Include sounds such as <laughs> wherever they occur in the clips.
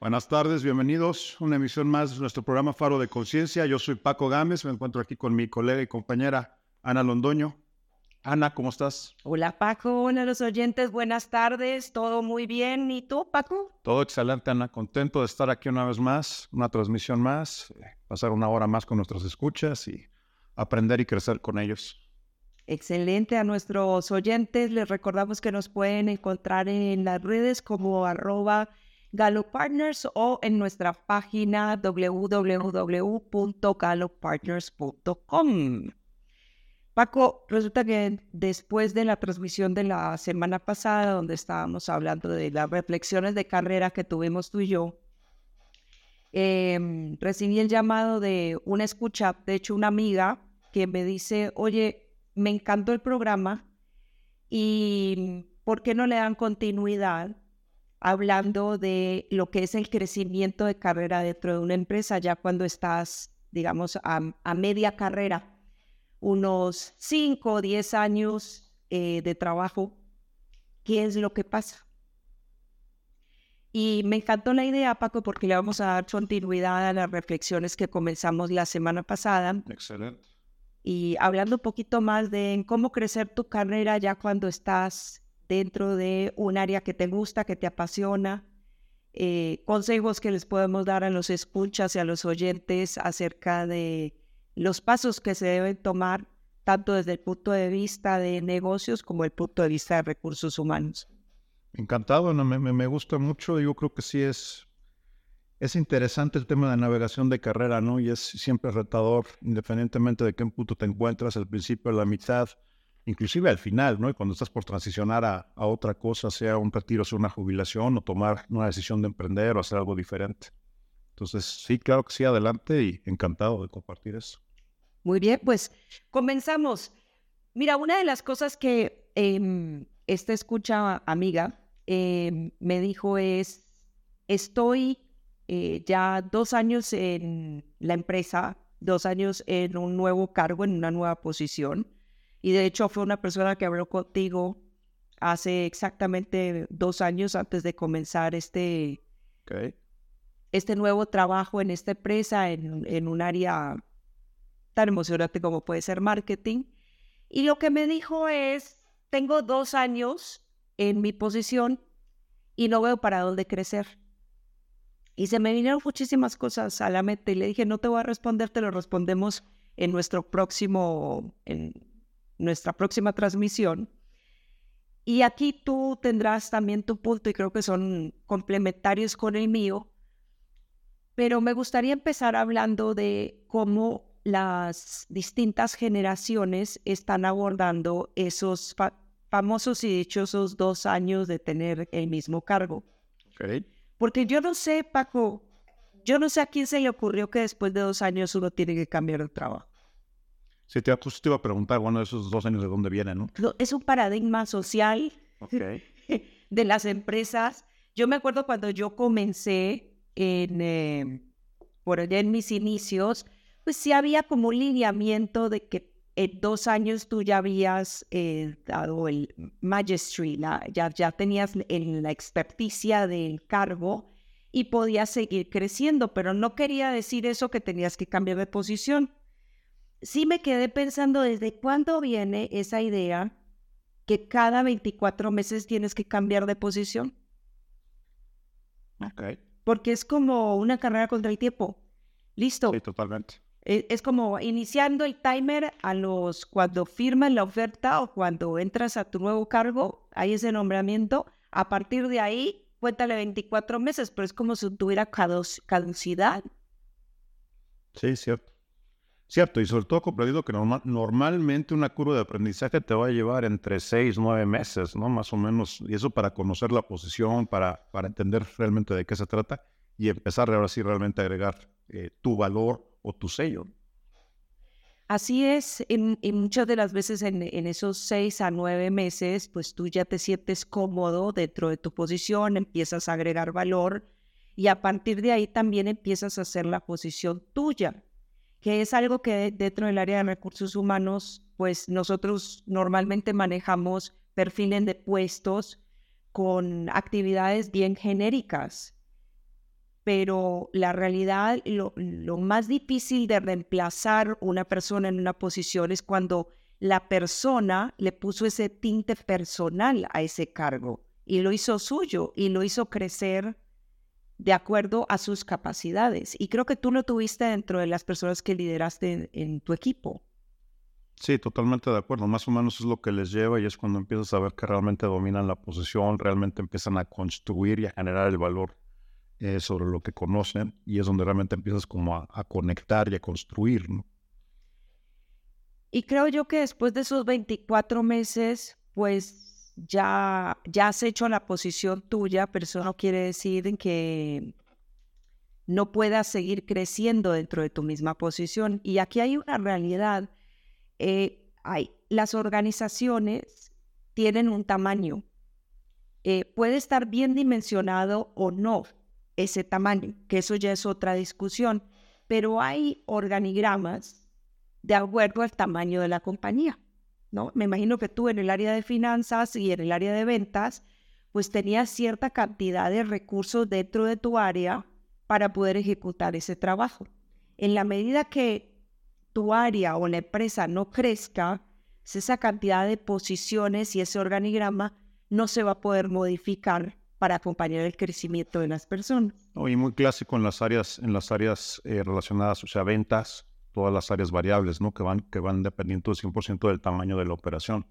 Buenas tardes, bienvenidos. Una emisión más de nuestro programa Faro de Conciencia. Yo soy Paco Gámez, me encuentro aquí con mi colega y compañera Ana Londoño. Ana, ¿cómo estás? Hola Paco, hola a los oyentes, buenas tardes, todo muy bien. ¿Y tú, Paco? Todo excelente, Ana. Contento de estar aquí una vez más, una transmisión más, eh, pasar una hora más con nuestras escuchas y aprender y crecer con ellos. Excelente. A nuestros oyentes les recordamos que nos pueden encontrar en las redes como arroba Partners o en nuestra página www.galopartners.com. Paco, resulta que después de la transmisión de la semana pasada, donde estábamos hablando de las reflexiones de carrera que tuvimos tú y yo, em, recibí el llamado de una escucha, de hecho una amiga, que me dice, oye, me encantó el programa y ¿por qué no le dan continuidad hablando de lo que es el crecimiento de carrera dentro de una empresa, ya cuando estás, digamos, a, media carrera, unos 5 o 10 años eh, de trabajo, ¿qué es lo que pasa? Y me encantó la idea, Paco, porque le vamos a dar continuidad a las reflexiones que comenzamos la semana pasada. Excelente. Y hablando un poquito más de cómo crecer tu carrera ya cuando estás dentro de un área que te gusta, que te apasiona, eh, consejos que les podemos dar a los escuchas y a los oyentes acerca de los pasos que se deben tomar tanto desde el punto de vista de negocios como el punto de vista de recursos humanos. Encantado, me, me, gusta mucho. Yo creo que sí es, es interesante el tema de navegación de carrera, ¿no? Y es siempre retador, independientemente de qué punto te encuentras, al principio, a la mitad, inclusive al final, ¿no? Y cuando estás por transicionar a, otra cosa, sea un retiro, sea una jubilación o tomar una decisión de emprender o hacer algo diferente. Entonces, sí, claro que sí, adelante y encantado de compartir eso. Muy bien, pues comenzamos. Mira, una de las cosas que em, esta escucha amiga em, me dijo es, estoy eh, ya dos años en la empresa, dos años en un nuevo cargo, en una nueva posición y de hecho fue una persona que habló contigo hace exactamente dos años antes de comenzar este, este nuevo trabajo en esta empresa, en, en un área tan emocionante como puede ser marketing. Y lo que me dijo es, tengo dos años en mi posición y no veo para dónde crecer. Y se me vinieron muchísimas cosas a la mente y le dije, no te voy a responder, te lo respondemos en nuestro próximo, en, nuestra próxima transmisión. Y aquí tú tendrás también tu punto y creo que son complementarios con el mío. Pero me gustaría empezar hablando de cómo las distintas generaciones están abordando esos famosos y dichosos dos años de tener el mismo cargo. Porque yo no sé, Paco, yo no sé a quién se le ocurrió que después de dos años uno tiene que cambiar de trabajo. Sí, te, te iba a preguntar, bueno, esos dos años de dónde vienen, ¿no? Es un paradigma social <laughs> de las empresas. Yo me acuerdo cuando yo comencé en, eh, por allá en mis inicios, pues sí había como un lineamiento de que en dos años tú ya habías eh, dado el magistry, ya, ya tenías en la experticia del cargo y podías seguir creciendo, pero no quería decir eso que tenías que cambiar de posición sí me quedé pensando desde cuándo viene esa idea que cada 24 meses tienes que cambiar de posición. Ok. Porque es como una carrera contra el tiempo. Listo. Sí, totalmente. E, es, como iniciando el timer a los cuando firman la oferta o cuando entras a tu nuevo cargo, hay ese nombramiento. A partir de ahí, cuéntale 24 meses, pero es como si tuviera caducidad. Sí, cierto. Cierto, y sobre todo comprendido que normalmente una curva de aprendizaje te va a llevar entre seis, nueve meses, ¿no? Más o menos, y eso para conocer la posición, para, para entender realmente de qué se trata y empezar ahora sí realmente a agregar eh, tu valor o tu sello. Así es, y muchas de las veces en, en, esos seis a nueve meses, pues tú ya te sientes cómodo dentro de tu posición, empiezas a agregar valor y a partir de ahí también empiezas a hacer la posición tuya que es algo que dentro del área de recursos humanos, pues nosotros normalmente manejamos perfiles de puestos con actividades bien genéricas. pero la realidad, lo, lo más difícil de reemplazar una persona en una posición es cuando la persona le puso ese tinte personal a ese cargo y lo hizo suyo y lo hizo crecer de acuerdo a sus capacidades. Y creo que tú lo tuviste dentro de las personas que lideraste en, tu equipo. Sí, totalmente de acuerdo. Más o menos es lo que les lleva y es cuando empiezas a ver que realmente dominan la posición, realmente empiezan a construir y a generar el valor eh, sobre lo que conocen y es donde realmente empiezas como a, a conectar y a construir, ¿no? Y creo yo que después de esos 24 meses, pues ya, ya has hecho la posición tuya, pero eso no quiere decir que no puedas seguir creciendo dentro de tu misma posición. Y aquí hay una realidad. Eh, hay, las organizaciones tienen un tamaño. Eh, puede estar bien dimensionado o no ese tamaño, que eso ya es otra discusión, pero hay organigramas de acuerdo al tamaño de la compañía, ¿no? Me imagino que tú en el área de finanzas y en el área de ventas, pues tenías cierta cantidad de recursos dentro de tu área para poder ejecutar ese trabajo. En la medida que tu área o la empresa no crezca, esa cantidad de posiciones y ese organigrama no se va a poder modificar para acompañar el crecimiento de las personas. y muy clásico en las áreas, en las áreas eh, relacionadas, o sea, ventas, todas las áreas variables, ¿no? Que van, que van dependiendo del 100% del tamaño de la operación.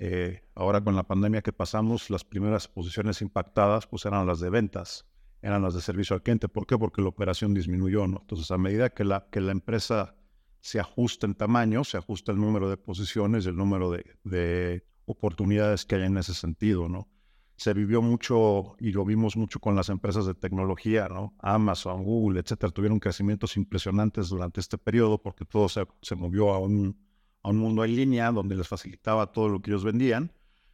Eh, ahora con la pandemia que pasamos, las primeras posiciones impactadas pues eran las de ventas, eran las de servicio al cliente. ¿Por qué? Porque la operación disminuyó, ¿no? Entonces, a medida que la, que la empresa se ajusta en tamaño, se ajusta el número de posiciones el número de, de oportunidades que hay en ese sentido, ¿no? Se vivió mucho y lo vimos mucho con las empresas de tecnología, ¿no? Amazon, Google, etcétera, tuvieron crecimientos impresionantes durante este periodo porque todo se, movió a un, a un mundo en línea donde les facilitaba todo lo que ellos vendían.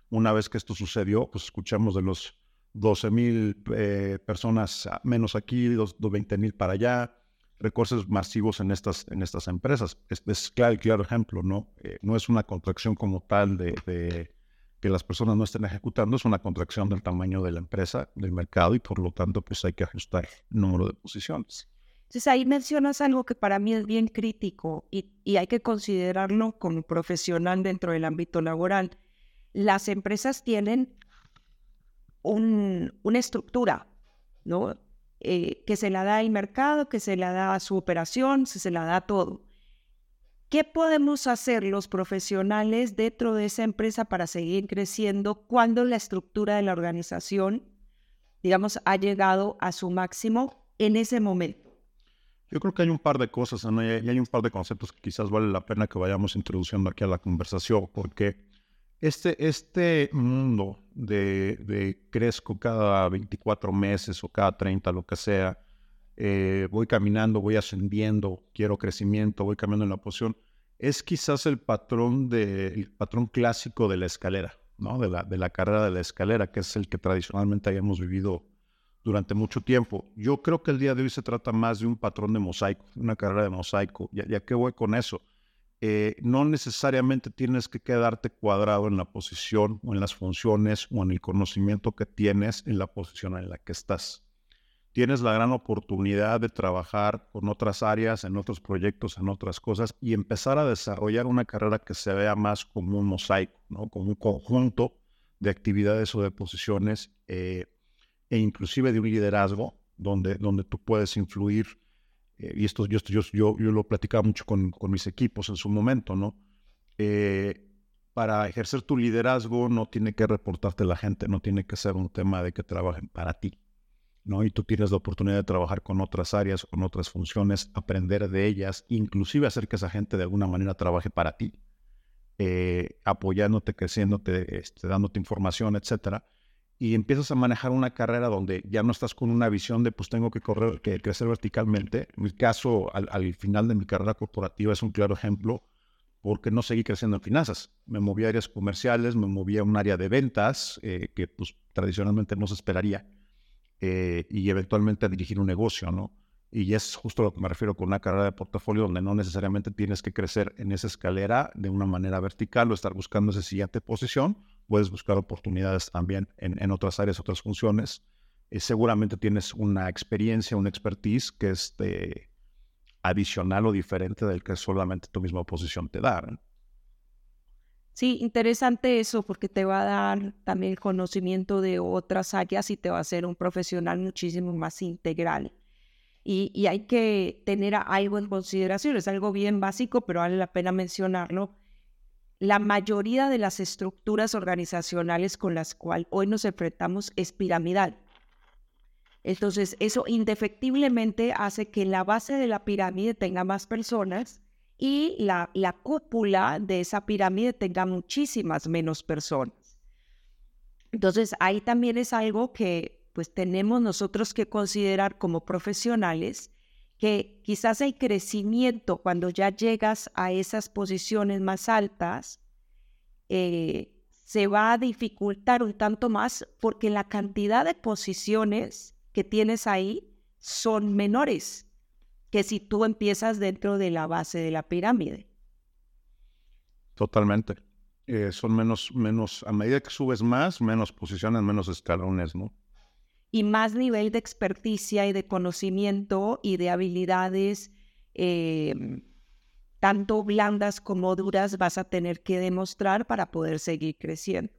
Una vez que esto sucedió, pues escuchamos de los 12 mil eh, personas menos aquí, los, 20 mil para allá, recortes masivos en estas, en estas empresas. Es, es claro, claro ejemplo, ¿no? Eh, no es una contracción como tal de que las personas no estén ejecutando es una contracción del tamaño de la empresa, del mercado y por lo tanto pues hay que ajustar el número de posiciones. Entonces ahí mencionas algo que para mí es bien crítico y, hay que considerarlo como profesional dentro del ámbito laboral. Las empresas tienen una estructura, ¿no? Eh, que se la da el mercado, que se la da a su operación, se la da todo. ¿Qué podemos hacer los profesionales dentro de esa empresa para seguir creciendo cuando la estructura de la organización, digamos, ha llegado a su máximo en ese momento? Yo creo que hay un par de cosas, y hay un par de conceptos que quizás vale la pena que vayamos introduciendo aquí a la conversación, porque este, este mundo de, de crezco cada 24 meses o cada 30, lo que sea, eh, voy caminando, voy ascendiendo, quiero crecimiento, voy cambiando en la posición, es quizás el patrón, de, patrón clásico de la escalera, ¿no? de, la, de la carrera de la escalera, que es el que tradicionalmente hayamos vivido durante mucho tiempo. Yo creo que el día de hoy se trata más de un patrón de mosaico, una carrera de mosaico. ¿Ya, ya qué voy con eso? Eh, no necesariamente tienes que quedarte cuadrado en la posición o en las funciones o en el conocimiento que tienes en la posición en la que estás tienes la gran oportunidad de trabajar con otras áreas, en otros proyectos, en otras cosas y empezar a desarrollar una carrera que se vea más como un mosaico, ¿no? como un conjunto de actividades o de posiciones eh, e inclusive de un liderazgo donde, donde tú puedes influir. Eh, y esto, yo, yo, yo, yo, lo platicaba mucho con, con, mis equipos en su momento, ¿no? Eh, para ejercer tu liderazgo no tiene que reportarte la gente, no tiene que ser un tema de que trabajen para ti ¿no? Y tú tienes la oportunidad de trabajar con otras áreas, con otras funciones, aprender de ellas, inclusive hacer que esa gente de alguna manera trabaje para ti, eh, apoyándote, creciéndote, este, dándote información, etcétera. Y empiezas a manejar una carrera donde ya no estás con una visión de pues tengo que correr, que crecer verticalmente. En mi caso, al, final de mi carrera corporativa es un claro ejemplo porque no seguí creciendo en finanzas. Me moví a áreas comerciales, me moví a un área de ventas eh, que pues tradicionalmente no se esperaría eh, y eventualmente dirigir un negocio, ¿no? Y es justo lo que me refiero con una carrera de portafolio donde no necesariamente tienes que crecer en esa escalera de una manera vertical o estar buscando esa siguiente posición. Puedes buscar oportunidades también en, otras áreas, otras funciones, eh, seguramente tienes una experiencia, una expertise que es adicional o diferente del que solamente tu misma posición te da. Sí, interesante eso porque te va a dar también conocimiento de otras áreas y te va a hacer un profesional muchísimo más integral. Y, y hay que tener algo en consideración, es algo bien básico, pero vale la pena mencionarlo. La mayoría de las estructuras organizacionales con las cuales hoy nos enfrentamos es piramidal. Entonces, eso indefectiblemente hace que la base de la pirámide tenga más personas y la, la cúpula de esa pirámide tenga muchísimas menos personas. Entonces, ahí también es algo que pues tenemos nosotros que considerar como profesionales, que quizás el crecimiento cuando ya llegas a esas posiciones más altas eh, se va a dificultar un tanto más porque la cantidad de posiciones que tienes ahí son menores que si tú empiezas dentro de la base de la pirámide. Totalmente. Eh, son menos, menos, a medida que subes más, menos posiciones, menos escalones, ¿no? Y más nivel de experticia y de conocimiento y de habilidades, em, tanto blandas como duras, vas a tener que demostrar para poder seguir creciendo.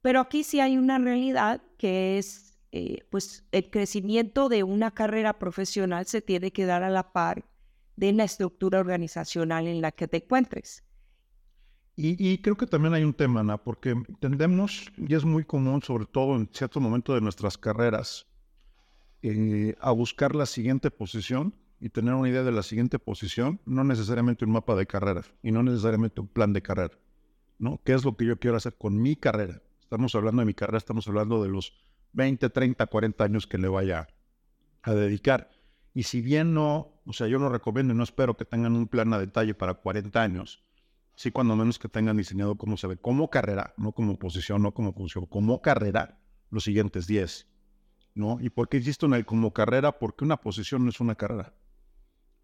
Pero aquí sí hay una realidad que es eh, pues el crecimiento de una carrera profesional se tiene que dar a la par de la estructura organizacional en la que te encuentres. Y, creo que también hay un tema, Ana, porque tendemos, y es muy común, sobre todo en cierto momento de nuestras carreras, eh, a buscar la siguiente posición y tener una idea de la siguiente posición, no necesariamente un mapa de carrera y no necesariamente un plan de carrera, ¿no? ¿Qué es lo que yo quiero hacer con mi carrera? Estamos hablando de mi carrera, estamos hablando de los 20, 30, 40 años que le vaya a dedicar. Y si bien no, o sea, yo no recomiendo y no espero que tengan un plan a detalle para 40 años, sí cuando menos que tengan diseñado cómo se ve como carrera, no como posición, no como función, como carrera, los siguientes 10. ¿no? ¿Y por qué insisto en el como carrera? Porque una posición no es una carrera.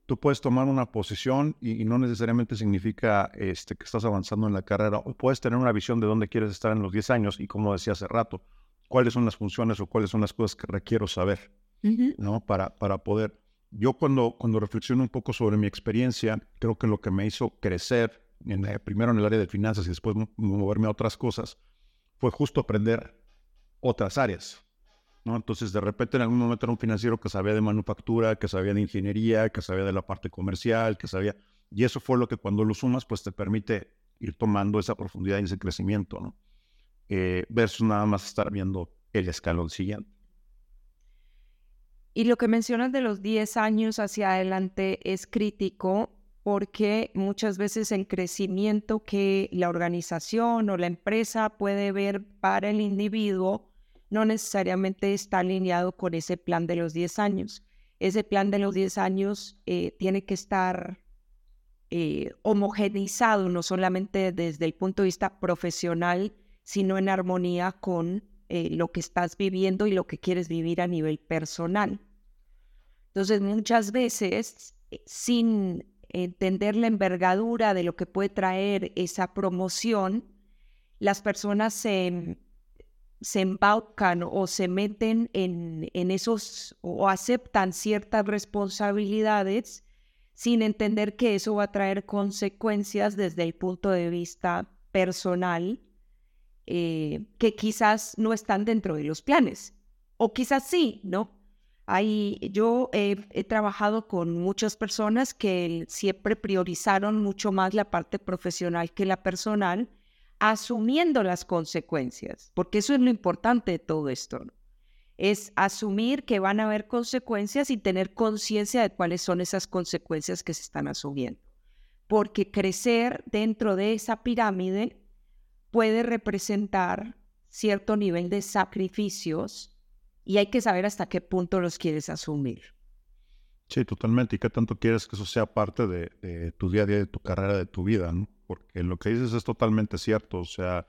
Tú puedes tomar una posición y, no necesariamente significa este, que estás avanzando en la carrera, o puedes tener una visión de dónde quieres estar en los 10 años, y como decía hace rato, cuáles son las funciones o cuáles son las cosas que requiero saber, ¿no? Para, para poder... Yo cuando, cuando reflexiono un poco sobre mi experiencia, creo que lo que me hizo crecer, en, primero en el área de finanzas y después moverme a otras cosas, fue justo aprender otras áreas. ¿no? Entonces, de repente, en algún momento era un financiero que sabía de manufactura, que sabía de ingeniería, que sabía de la parte comercial, que sabía... Y eso fue lo que cuando lo sumas, pues te permite ir tomando esa profundidad y ese crecimiento, ¿no? Eh, versus nada más estar viendo el escalón siguiente. Y lo que mencionas de los 10 años hacia adelante es crítico porque muchas veces el crecimiento que la organización o la empresa puede ver para el individuo no necesariamente está alineado con ese plan de los 10 años. Ese plan de los 10 años eh, tiene que estar eh, homogeneizado no solamente desde el punto de vista profesional, sino en armonía con eh, lo que estás viviendo y lo que quieres vivir a nivel personal. Entonces, muchas veces, eh, sin entender la envergadura de lo que puede traer esa promoción, las personas se, se embaucan o se meten en, en esos o aceptan ciertas responsabilidades sin entender que eso va a traer consecuencias desde el punto de vista personal eh, que quizás no están dentro de los planes, o quizás sí, ¿no? Hay, yo he trabajado con muchas personas que siempre priorizaron mucho más la parte profesional que la personal, asumiendo las consecuencias, porque eso es lo importante de todo esto, es asumir que van a haber consecuencias y tener conciencia de cuáles son esas consecuencias que se están asumiendo. Porque crecer dentro de esa pirámide puede representar cierto nivel de sacrificios y hay que saber hasta qué punto los quieres asumir. Sí, totalmente. ¿Y qué tanto quieres que eso sea parte de, tu día a día, de tu carrera, de tu vida? ¿no? Porque lo que dices es totalmente cierto. O sea,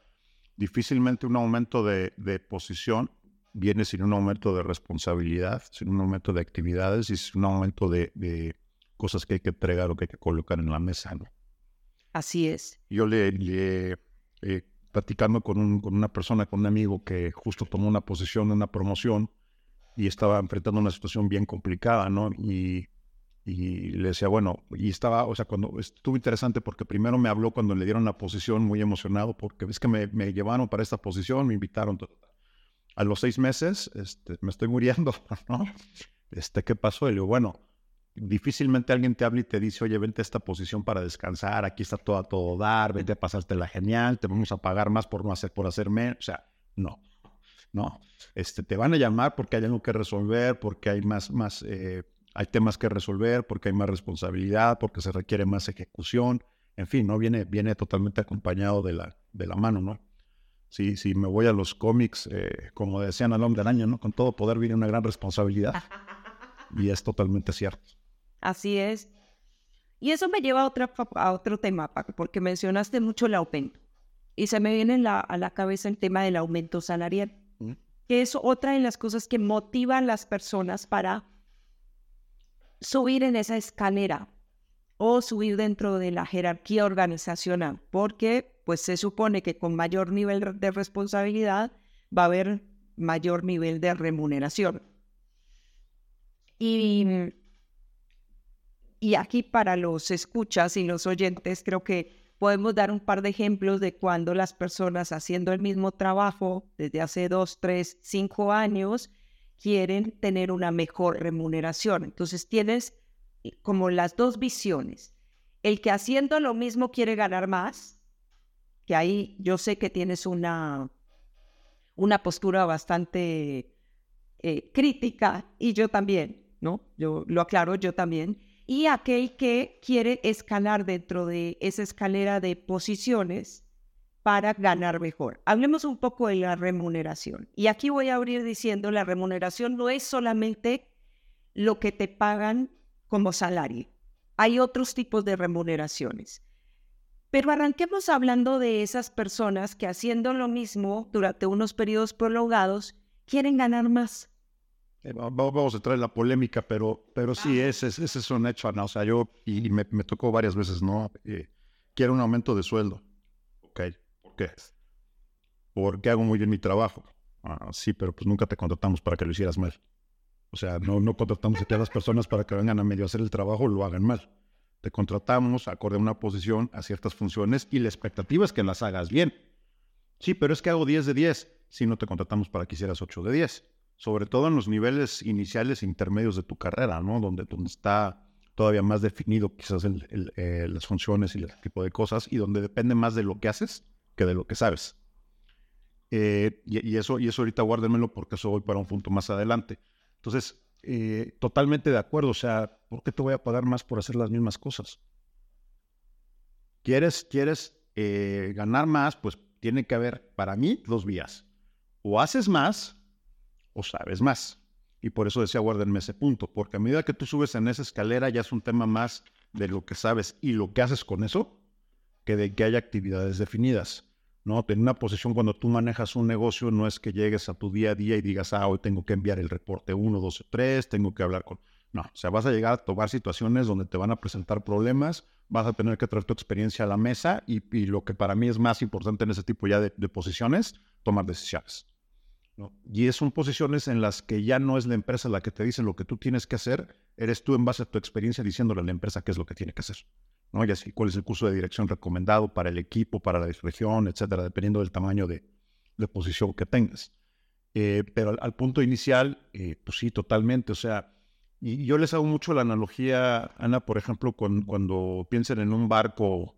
difícilmente un aumento de, posición viene sin un aumento de responsabilidad, sin un aumento de actividades y sin un aumento de, cosas que hay que entregar o que hay que colocar en la mesa. ¿no? Así es. Yo le, le eh, platicando con, un, con una persona, con un amigo que justo tomó una posición, una promoción, y estaba enfrentando una situación bien complicada, ¿no? Y, y le decía, bueno, y estaba, o sea, cuando estuvo interesante porque primero me habló cuando le dieron la posición, muy emocionado, porque es que me, me llevaron para esta posición, me invitaron. A los seis meses, este, me estoy muriendo, <laughs> ¿no? Este, ¿qué pasó? Y le digo, bueno, difícilmente alguien te habla y te dice, oye, vente a esta posición para descansar, aquí está todo a todo dar, vente a pasártela genial, te vamos a pagar más por no hacer, por hacerme, o sea, no, no, este, te van a llamar porque hay algo que resolver, porque hay más, más, eh, hay temas que resolver, porque hay más responsabilidad, porque se requiere más ejecución, en fin, no viene, viene totalmente acompañado de la, de la mano, ¿no? Si, si me voy a los cómics, eh, como decían al hombre araña, ¿no? Con todo poder viene una gran responsabilidad. Y es totalmente cierto. Así es. Y eso me lleva a, otra, a otro tema, porque mencionaste mucho el aumento. Y se me viene a la cabeza el tema del aumento salarial, que es otra de las cosas que motivan a las personas para subir en esa escalera o subir dentro de la jerarquía organizacional, porque pues se supone que con mayor nivel de responsabilidad va a haber mayor nivel de remuneración. Y y aquí para los escuchas y los oyentes, creo que podemos dar un par de ejemplos de cuando las personas haciendo el mismo trabajo desde hace dos, tres, cinco años quieren tener una mejor remuneración. Entonces tienes como las dos visiones. El que haciendo lo mismo quiere ganar más, que ahí yo sé que tienes una, una postura bastante eh, crítica y yo también, ¿no? Yo lo aclaro, yo también y aquel que quiere escalar dentro de esa escalera de posiciones para ganar mejor. Hablemos un poco de la remuneración. Y aquí voy a abrir diciendo, la remuneración no es solamente lo que te pagan como salario. Hay otros tipos de remuneraciones. Pero arranquemos hablando de esas personas que haciendo lo mismo durante unos periodos prolongados quieren ganar más. Eh, vamos a entrar en la polémica, pero, pero sí, ese, ese es un hecho, O sea, yo, y me, me tocó varias veces, ¿no? Eh, quiero un aumento de sueldo. Ok, ¿por qué? Porque hago muy bien mi trabajo. Ah, sí, pero pues nunca te contratamos para que lo hicieras mal. O sea, no, no contratamos a las personas para que vengan a medio hacer el trabajo o lo hagan mal. Te contratamos acorde a una posición, a ciertas funciones y la expectativa es que las hagas bien. Sí, pero es que hago 10 de 10. Si no te contratamos para que hicieras 8 de 10 sobre todo en los niveles iniciales e intermedios de tu carrera, ¿no? Donde, donde está todavía más definido quizás eh, las funciones y el tipo de cosas y donde depende más de lo que haces que de lo que sabes. Eh, y, eso, y eso ahorita guárdenmelo porque eso voy para un punto más adelante. Entonces, eh, totalmente de acuerdo. O sea, ¿por qué te voy a pagar más por hacer las mismas cosas? ¿Quieres, quieres ganar más? Pues tiene que haber, para mí, dos vías. O haces más o sabes más. Y por eso decía, guárdenme ese punto, porque a medida que tú subes en esa escalera ya es un tema más de lo que sabes y lo que haces con eso, que de que haya actividades definidas. ¿no? En una posición cuando tú manejas un negocio no es que llegues a tu día a día y digas, ah, hoy tengo que enviar el reporte 1, 2 3, tengo que hablar con... No, o sea, vas a llegar a tomar situaciones donde te van a presentar problemas, vas a tener que traer tu experiencia a la mesa y, lo que para mí es más importante en ese tipo ya de posiciones, tomar decisiones. Y son posiciones en las que ya no es la empresa la que te dice lo que tú tienes que hacer, eres tú en base a tu experiencia diciéndole a la empresa qué es lo que tiene que hacer. ¿no? Y así cuál es el curso de dirección recomendado para el equipo, para la región, etcétera, dependiendo del tamaño de, posición que tengas. Eh, pero al, punto inicial, eh, pues sí, totalmente. O sea, y yo les hago mucho la analogía, Ana, por ejemplo, cuando piensen en un barco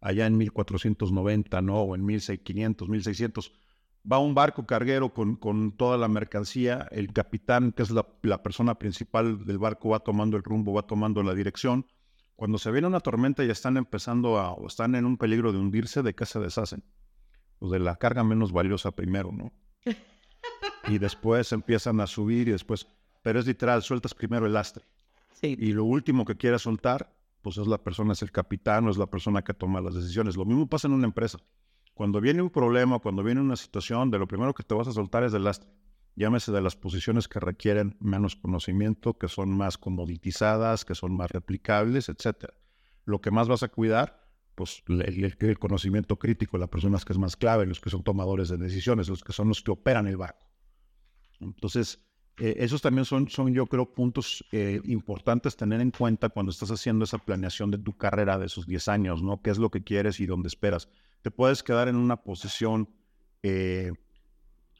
allá en 1490, ¿no? O en 1500, 1600 va un barco carguero con, con, toda la mercancía, el capitán, que es la, persona principal del barco, va tomando el rumbo, va tomando la dirección. Cuando se viene una tormenta y están empezando a, o están en un peligro de hundirse, ¿de qué se deshacen? Pues de la carga menos valiosa primero, ¿no? <laughs> Y después empiezan a subir y después, pero es literal, sueltas primero el lastre. Sí. Y lo último que quieras soltar, pues es la persona, es el capitán o es la persona que toma las decisiones. Lo mismo pasa en una empresa. Cuando viene un problema, cuando viene una situación, de lo primero que te vas a soltar es del lastre. Llámese de las posiciones que requieren menos conocimiento, que son más comoditizadas, que son más replicables, etc. Lo que más vas a cuidar, pues el, conocimiento crítico, las personas que es más clave, los que son tomadores de decisiones, los que son los que operan el barco. Entonces, Eh, esos también son, son, yo creo, puntos eh, importantes tener en cuenta cuando estás haciendo esa planeación de tu carrera de esos 10 años, ¿no? ¿Qué es lo que quieres y dónde esperas? Te puedes quedar en una posición eh,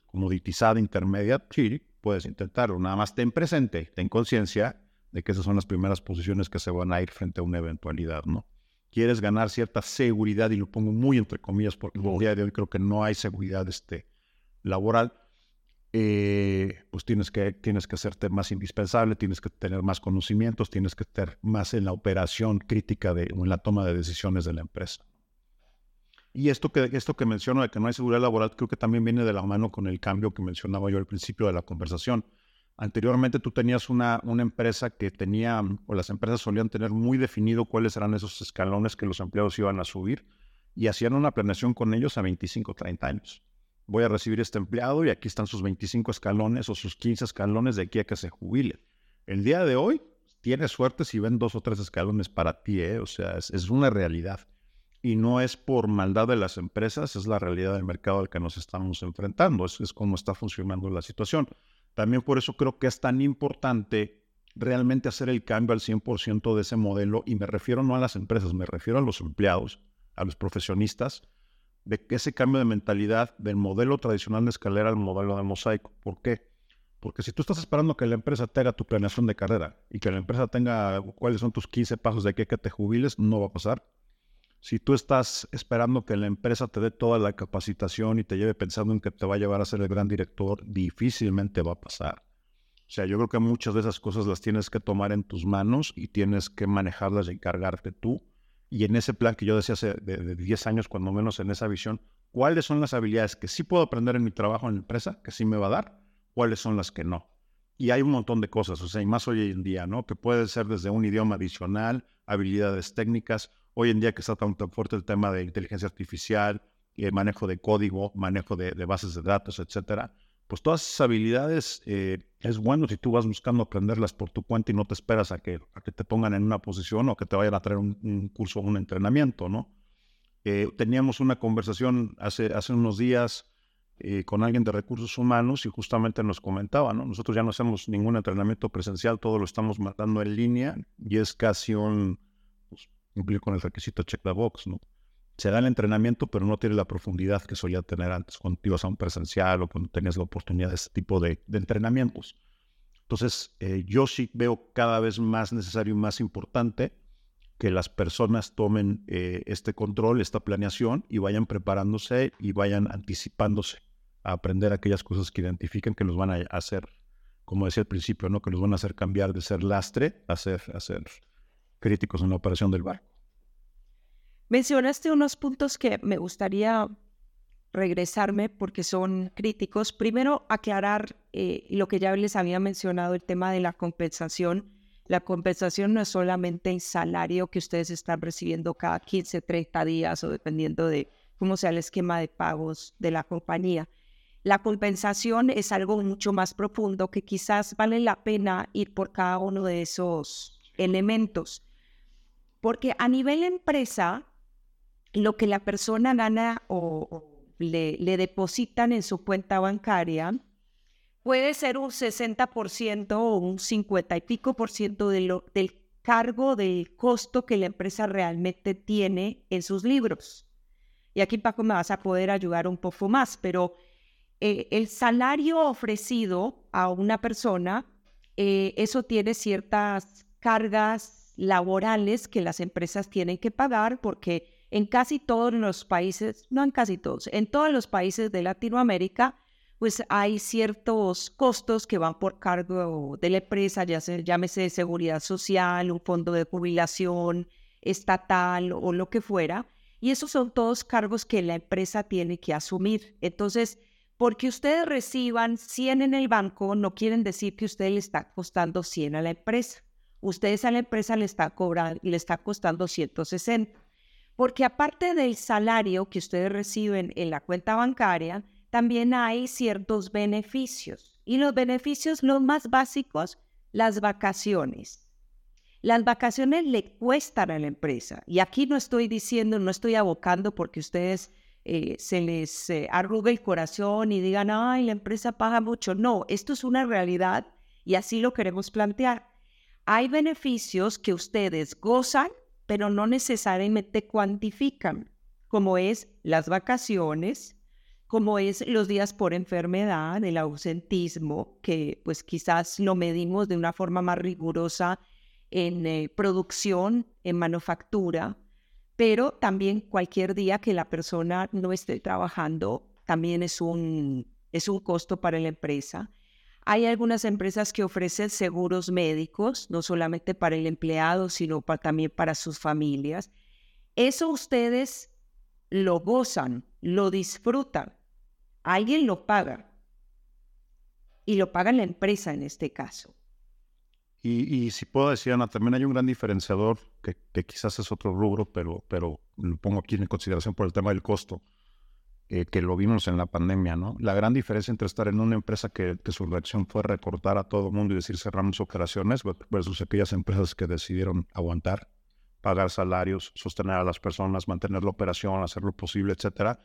comoditizada, intermedia, sí, puedes intentarlo. Nada más ten presente, ten conciencia de que esas son las primeras posiciones que se van a ir frente a una eventualidad, ¿no? Quieres ganar cierta seguridad, y lo pongo muy entre comillas, porque el día de hoy creo que no hay seguridad este, laboral eh, pues tienes que, tienes que hacerte más indispensable, tienes que tener más conocimientos, tienes que estar más en la operación crítica de, o en la toma de decisiones de la empresa. Y esto que, esto que menciono de que no hay seguridad laboral, creo que también viene de la mano con el cambio que mencionaba yo al principio de la conversación. Anteriormente tú tenías una, una empresa que tenía, o las empresas solían tener muy definido cuáles eran esos escalones que los empleados iban a subir y hacían una planeación con ellos a 25, 30 años voy a recibir este empleado y aquí están sus 25 escalones o sus 15 escalones de aquí a que se jubile. El día de hoy, tienes suerte si ven dos o tres escalones para ti, ¿eh? o sea, es, una realidad. Y no es por maldad de las empresas, es la realidad del mercado al que nos estamos enfrentando, es, es como está funcionando la situación. También por eso creo que es tan importante realmente hacer el cambio al 100% de ese modelo, y me refiero no a las empresas, me refiero a los empleados, a los profesionistas, de que ese cambio de mentalidad del modelo tradicional de escalera al modelo de mosaico. ¿Por qué? Porque si tú estás esperando que la empresa te haga tu planeación de carrera y que la empresa tenga cuáles son tus 15 pasos de aquí a que te jubiles, no va a pasar. Si tú estás esperando que la empresa te dé toda la capacitación y te lleve pensando en que te va a llevar a ser el gran director, difícilmente va a pasar. O sea, yo creo que muchas de esas cosas las tienes que tomar en tus manos y tienes que manejarlas y encargarte tú y en ese plan que yo decía hace de, 10 años, cuando menos en esa visión, cuáles son las habilidades que sí puedo aprender en mi trabajo en la empresa, que sí me va a dar, cuáles son las que no. Y hay un montón de cosas, o sea, y más hoy en día, ¿no? Que puede ser desde un idioma adicional, habilidades técnicas, hoy en día que está tan, fuerte el tema de inteligencia artificial, el manejo de código, manejo de, bases de datos, etcétera pues todas esas habilidades eh, es bueno si tú vas buscando aprenderlas por tu cuenta y no te esperas a que, a que te pongan en una posición o que te vayan a traer un, curso o un entrenamiento, ¿no? Eh, teníamos una conversación hace, hace unos días eh, con alguien de recursos humanos y justamente nos comentaba, ¿no? Nosotros ya no hacemos ningún entrenamiento presencial, todo lo estamos matando en línea y es casi un, cumplir con el requisito check the box, ¿no? se da el entrenamiento, pero no tiene la profundidad que solía tener antes cuando ibas a un presencial o cuando tenías la oportunidad de este tipo de, entrenamientos. Entonces, eh, yo sí veo cada vez más necesario y más importante que las personas tomen eh, este control, esta planeación y vayan preparándose y vayan anticipándose a aprender aquellas cosas que identifiquen que los van a hacer, como decía al principio, ¿no? que los van a hacer cambiar de ser lastre a ser, a ser críticos en la operación del barco. Mencionaste unos puntos que me gustaría regresarme porque son críticos. Primero, aclarar eh, lo que ya les había mencionado, el tema de la compensación. La compensación no es solamente el salario que ustedes están recibiendo cada 15, 30 días o dependiendo de cómo sea el esquema de pagos de la compañía. La compensación es algo mucho más profundo que quizás vale la pena ir por cada uno de esos elementos. Porque a nivel empresa, lo que la persona gana o, le, depositan en su cuenta bancaria puede ser un 60% o un 50 y pico por ciento de lo, del cargo del costo que la empresa realmente tiene en sus libros. Y aquí Paco me vas a poder ayudar un poco más, pero eh, el salario ofrecido a una persona, eh, eso tiene ciertas cargas laborales que las empresas tienen que pagar porque en casi todos los países, no en casi todos, en todos los países de Latinoamérica, pues hay ciertos costos que van por cargo de la empresa, ya sea, llámese seguridad social, un fondo de jubilación estatal o lo que fuera. Y esos son todos cargos que la empresa tiene que asumir. Entonces, porque ustedes reciban 100 en el banco, no quieren decir que usted le está costando 100 a la empresa. Ustedes a la empresa le está cobrando, le está costando 160. Porque aparte del salario que ustedes reciben en la cuenta bancaria, también hay ciertos beneficios. Y los beneficios, los más básicos, las vacaciones. Las vacaciones le cuestan a la empresa. Y aquí no estoy diciendo, no estoy abocando porque ustedes eh, se les eh, arrugue el corazón y digan, ay, la empresa paga mucho. No, esto es una realidad y así lo queremos plantear. Hay beneficios que ustedes gozan, pero no necesariamente cuantifican, como es las vacaciones, como es los días por enfermedad, el ausentismo, que pues quizás lo medimos de una forma más rigurosa en eh, producción, en manufactura, pero también cualquier día que la persona no esté trabajando también es un, es un costo para la empresa. Hay algunas empresas que ofrecen seguros médicos, no solamente para el empleado, sino también para sus familias. Eso ustedes lo gozan, lo disfrutan. Alguien lo paga. Y lo paga la empresa en este caso. Y, si puedo decir, Ana, también hay un gran diferenciador que, quizás es otro rubro, pero, pero lo pongo aquí en consideración por el tema del costo, eh, que lo vimos en la pandemia, ¿no? La gran diferencia entre estar en una empresa que, su reacción fue recortar a todo el mundo y decir cerramos operaciones versus aquellas empresas que decidieron aguantar, pagar salarios, sostener a las personas, mantener la operación, hacer lo posible, etcétera.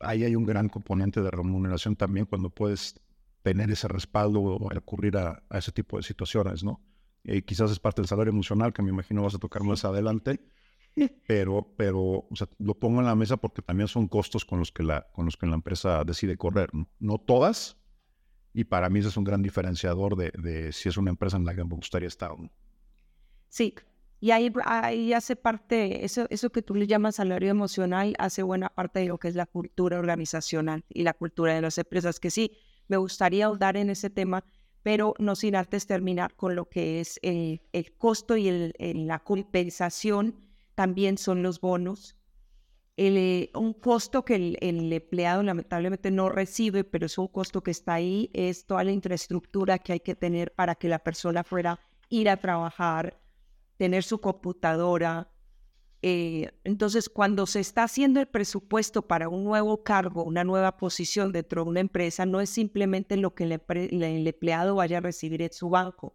Ahí hay un gran componente de remuneración también cuando puedes tener ese respaldo o recurrir a, a ese tipo de situaciones, ¿no? Eh, quizás es parte del salario emocional que me imagino vas a tocar más adelante, pero, pero o sea, lo pongo en la mesa porque también son costos con los que la, con los que la empresa decide correr. No, todas, y para mí ese es un gran diferenciador de, de, si es una empresa en la que me gustaría estar. Sí, y ahí, ahí hace parte, eso, eso que tú le llamas salario emocional, hace buena parte de lo que es la cultura organizacional y la cultura de las empresas, que sí, me gustaría ahondar en ese tema pero no sin antes terminar con lo que es el, costo y el, la compensación, también son los bonos. Eh, un costo que el, empleado lamentablemente no recibe, pero es un costo que está ahí, es toda la infraestructura que hay que tener para que la persona fuera ir a trabajar, tener su computadora, eh, entonces, cuando se está haciendo el presupuesto para un nuevo cargo, una nueva posición dentro de una empresa, no es simplemente lo que el, empleado vaya a recibir en su banco.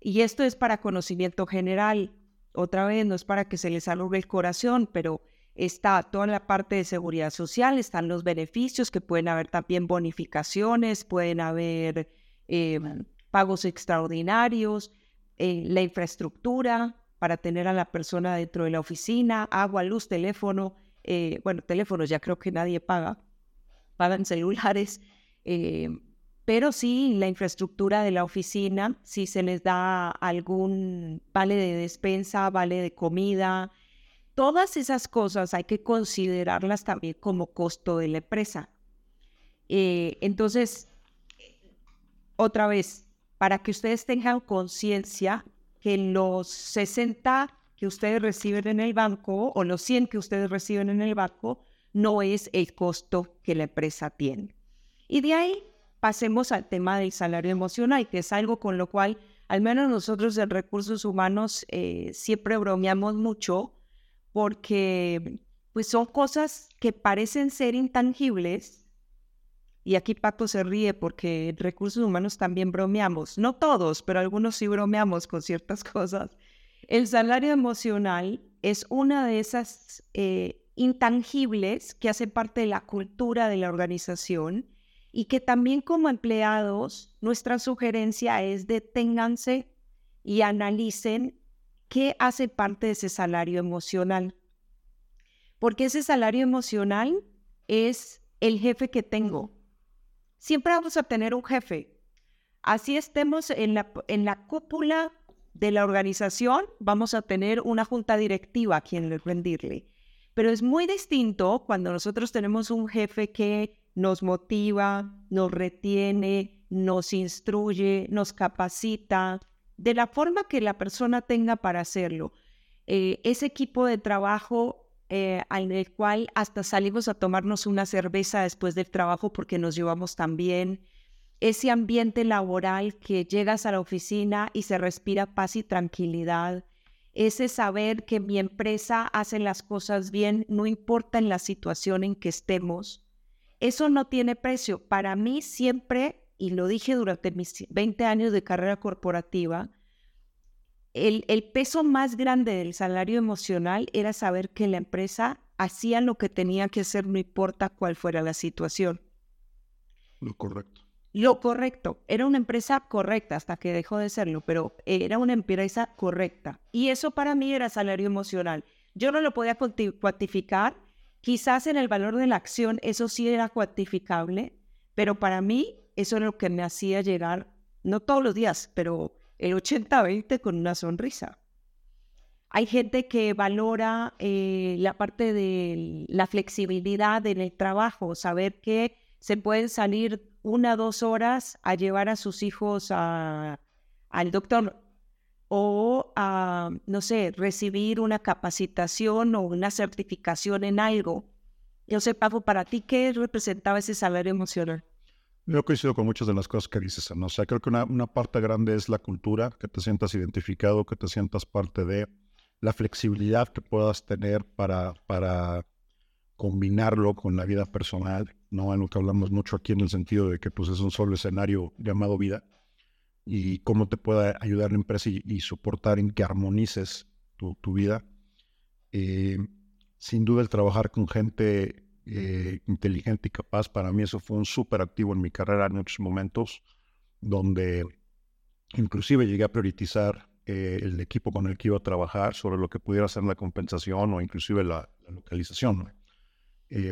Y esto es para conocimiento general. Otra vez, no es para que se les arrugue el corazón, pero está toda la parte de seguridad social, están los beneficios, que pueden haber también bonificaciones, pueden haber eh, pagos extraordinarios, eh, la infraestructura, para tener a la persona dentro de la oficina, agua, luz, teléfono. Eh, bueno, teléfonos ya creo que nadie paga, pagan <laughs> celulares, eh, pero sí la infraestructura de la oficina, si se les da algún vale de despensa, vale de comida, todas esas cosas hay que considerarlas también como costo de la empresa. Eh, entonces, otra vez, para que ustedes tengan conciencia que los 60 que ustedes reciben en el banco o los 100 que ustedes reciben en el banco no es el costo que la empresa tiene. Y de ahí pasemos al tema del salario emocional, que es algo con lo cual, al menos nosotros en recursos humanos, eh, siempre bromeamos mucho porque pues son cosas que parecen ser intangibles, y aquí Paco se ríe porque en recursos humanos también bromeamos, no todos, pero algunos sí bromeamos con ciertas <laughs> cosas. El salario emocional es una de esas eh, intangibles que hace parte de la cultura de la organización y que también como empleados nuestra sugerencia es deténganse y analicen qué hace parte de ese salario emocional. Porque ese salario emocional es el jefe que tengo, siempre vamos a tener un jefe. Así estemos en la, en la cúpula de la organización, vamos a tener una junta directiva a quien rendirle. Pero es muy distinto cuando nosotros tenemos un jefe que nos motiva, nos retiene, nos instruye, nos capacita, de la forma que la persona tenga para hacerlo. Eh, ese equipo de trabajo eh, en el cual hasta salimos a tomarnos una cerveza después del trabajo porque nos llevamos tan bien. Ese ambiente laboral que llegas a la oficina y se respira paz y tranquilidad. Ese saber que mi empresa hace las cosas bien, no importa en la situación en que estemos. Eso no tiene precio. Para mí siempre, y lo dije durante mis 20 años de carrera corporativa, el, peso más grande del salario emocional era saber que la empresa hacían lo que tenían que hacer, no importa cuál fuera la situación. Lo correcto. Lo correcto. Era una empresa correcta hasta que dejó de serlo, pero era una empresa correcta. Y eso para mí era salario emocional. Yo no lo podía cuantificar. Quizás en el valor de la acción eso sí era cuantificable, pero para mí eso era lo que me hacía llegar, no todos los días, pero el 80-20 con una sonrisa. Hay gente que valora eh, la parte de la flexibilidad en el trabajo, saber que se pueden salir una o dos horas a llevar a sus hijos al doctor o a, no sé, recibir una capacitación o una certificación en algo. Yo sé, Pablo, para ti, ¿qué representaba ese salario emocional? Yo coincido con muchas de las cosas que dices, ¿no? O sea, creo que una, una parte grande es la cultura, que te sientas identificado, que te sientas parte de la flexibilidad que puedas tener para, para combinarlo con la vida personal, ¿no? En lo que hablamos mucho aquí en el sentido de que pues es un solo escenario llamado vida y cómo te puede ayudar la empresa y, soportar en que armonices tu, tu vida. Eh, sin duda el trabajar con gente eh, inteligente y capaz. Para mí eso fue un súper activo en mi carrera en muchos momentos, donde inclusive llegué a priorizar eh, el equipo con el que iba a trabajar sobre lo que pudiera ser la compensación o inclusive la, localización.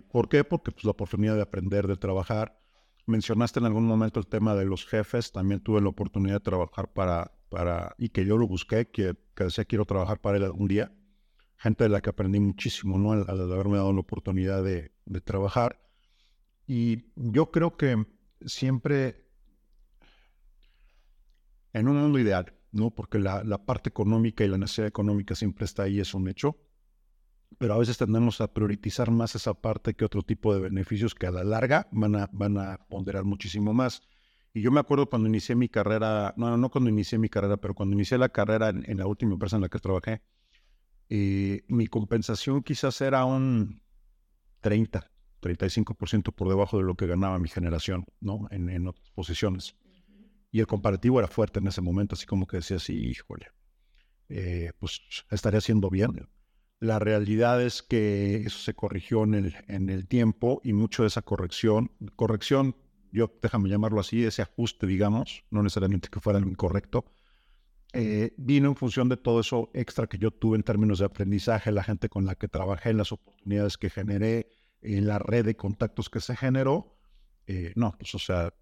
¿Por qué? Porque pues, la oportunidad de aprender, de trabajar. Mencionaste en algún momento el tema de los jefes. También tuve la oportunidad de trabajar para, para y que yo lo busqué, que, que decía quiero trabajar para él algún día gente de la que aprendí muchísimo, ¿no? Al, haberme dado la oportunidad de, trabajar. Y yo creo que siempre, en un mundo ideal, ¿no? Porque la, parte económica y la necesidad económica siempre está ahí, es un hecho. Pero a veces tendemos a priorizar más esa parte que otro tipo de beneficios que a la larga van a, van a ponderar muchísimo más. Y yo me acuerdo cuando inicié mi carrera, no, no cuando inicié mi carrera, pero cuando inicié la carrera en la última empresa en la que trabajé, eh, mi compensación quizás era un 30, 35% por debajo de lo que ganaba mi generación, ¿no? En, otras posiciones. Y el comparativo era fuerte en ese momento, así como que decía así, híjole, eh, pues estaría haciendo bien. La realidad es que eso se corrigió en el, tiempo y mucho de esa corrección, corrección, yo déjame llamarlo así, ese ajuste, digamos, no necesariamente que fuera incorrecto, eh, vino en función de todo eso extra que yo tuve en términos de aprendizaje, la gente con la que trabajé, las oportunidades que generé, en la red de contactos que se generó. Eh, no, pues o sea,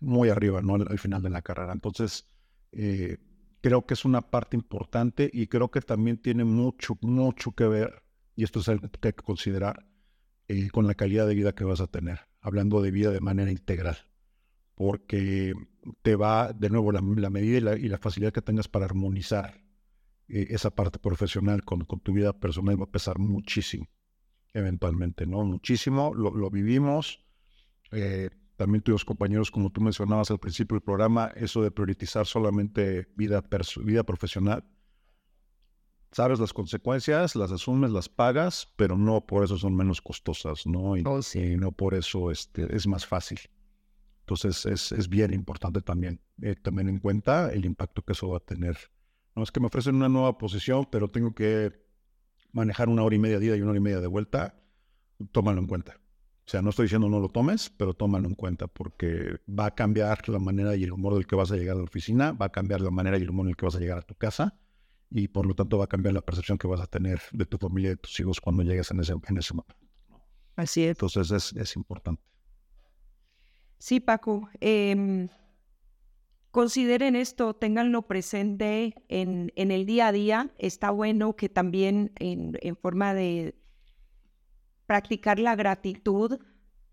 muy arriba, ¿no? Al, final de la carrera. Entonces, eh, creo que es una parte importante y creo que también tiene mucho, mucho que ver, y esto es algo que hay que considerar, con la calidad de vida que vas a tener, hablando de vida de manera integral porque te va, de nuevo, la, medida y la, facilidad que tengas para armonizar eh, esa parte profesional con, tu vida personal va a pesar muchísimo, eventualmente, ¿no? Muchísimo, lo, vivimos. Eh, también tuvimos compañeros, como tú mencionabas al principio del programa, eso de priorizar solamente vida, vida profesional. Sabes las consecuencias, las asumes, las pagas, pero no por eso son menos costosas, ¿no? Y, oh, no por eso este, es más fácil. Entonces es, es bien importante también eh, tener en cuenta el impacto que eso va a tener. No es que me ofrecen una nueva posición, pero tengo que manejar una hora y media de ida y una hora y media de vuelta, tómalo en cuenta. O sea, no estoy diciendo no lo tomes, pero tómalo en cuenta porque va a cambiar la manera y el humor del que vas a llegar a la oficina, va a cambiar la manera y el humor en el que vas a llegar a tu casa y por lo tanto va a cambiar la percepción que vas a tener de tu familia y de tus hijos cuando llegues en ese, en ese momento. Así es. Entonces es, es importante. Sí, Paco. Em, consideren esto, tenganlo presente en, el día a día. Está bueno que también en, forma de practicar la gratitud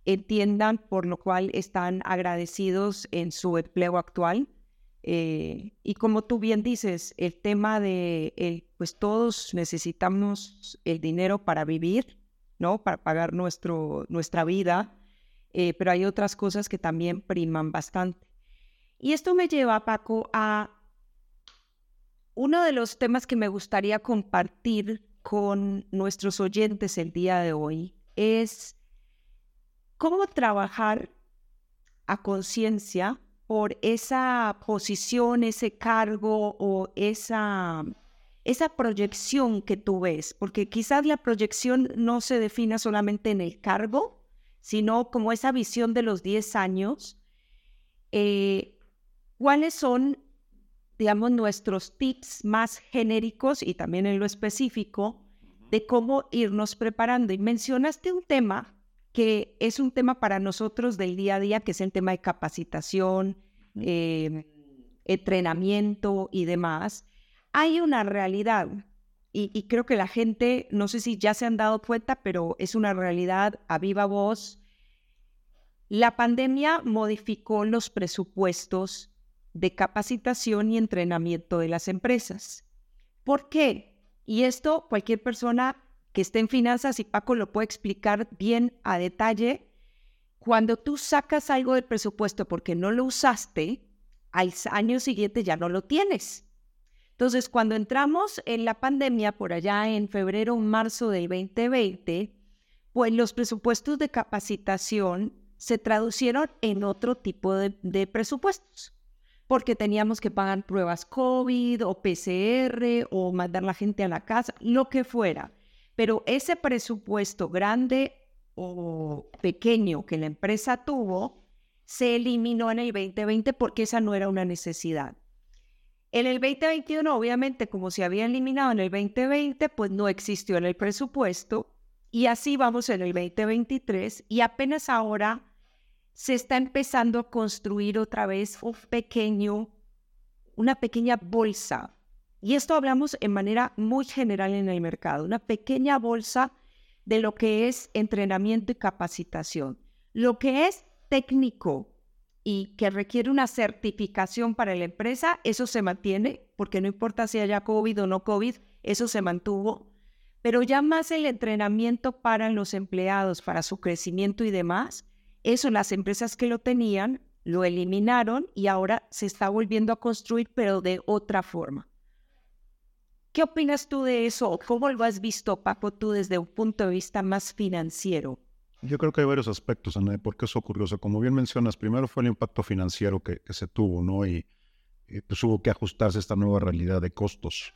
entiendan por lo cual están agradecidos en su empleo actual. Eh, y como tú bien dices, el tema de, pues todos necesitamos el dinero para vivir, ¿no? Para pagar nuestro, nuestra vida. Eh, pero hay otras cosas que también priman bastante. Y esto me lleva, Paco, a uno de los temas que me gustaría compartir con nuestros oyentes el día de hoy es cómo trabajar a conciencia por esa posición, ese cargo o esa, esa proyección que tú ves, porque quizás la proyección no se defina solamente en el cargo, sino como esa visión de los 10 años. Eh, ¿Cuáles son, digamos, nuestros tips más genéricos y también en lo específico de cómo irnos preparando? Y mencionaste un tema que es un tema para nosotros del día a día, que es el tema de capacitación, eh, entrenamiento y demás. Hay una realidad y, creo que la gente, no sé si ya se han dado cuenta, pero es una realidad a viva voz. La pandemia modificó los presupuestos de capacitación y entrenamiento de las empresas. ¿Por qué? Y esto cualquier persona que esté en finanzas y Paco lo puede explicar bien a detalle. Cuando tú sacas algo del presupuesto porque no lo usaste, al año siguiente ya no lo tienes. Entonces, cuando entramos en la pandemia por allá en febrero, marzo del 2020, pues los presupuestos de capacitación se traducieron en otro tipo de, de presupuestos porque teníamos que pagar pruebas COVID o PCR o mandar la gente a la casa, lo que fuera. Pero ese presupuesto grande o pequeño que la empresa tuvo se eliminó en el 2020 porque esa no era una necesidad. En el 2021, obviamente, como se había eliminado en el 2020, pues no existió en el presupuesto y así vamos en el 2023 y apenas ahora se está empezando a construir otra vez un pequeño, una pequeña bolsa y esto hablamos en manera muy general en el mercado, una pequeña bolsa de lo que es entrenamiento y capacitación. Lo que es técnico y que requiere una certificación para la empresa, eso se mantiene, porque no importa si haya COVID o no COVID, eso se mantuvo. Pero ya más el entrenamiento para los empleados, para su crecimiento y demás, eso las empresas que lo tenían lo eliminaron y ahora se está volviendo a construir, pero de otra forma. ¿Qué opinas tú de eso? ¿Cómo lo has visto, Paco, tú desde un punto de vista más financiero? Yo creo que hay varios aspectos, de por qué eso ocurrió. O sea, como bien mencionas, primero fue el impacto financiero que, se tuvo, ¿no? Y, pues hubo que ajustarse a esta nueva realidad de costos.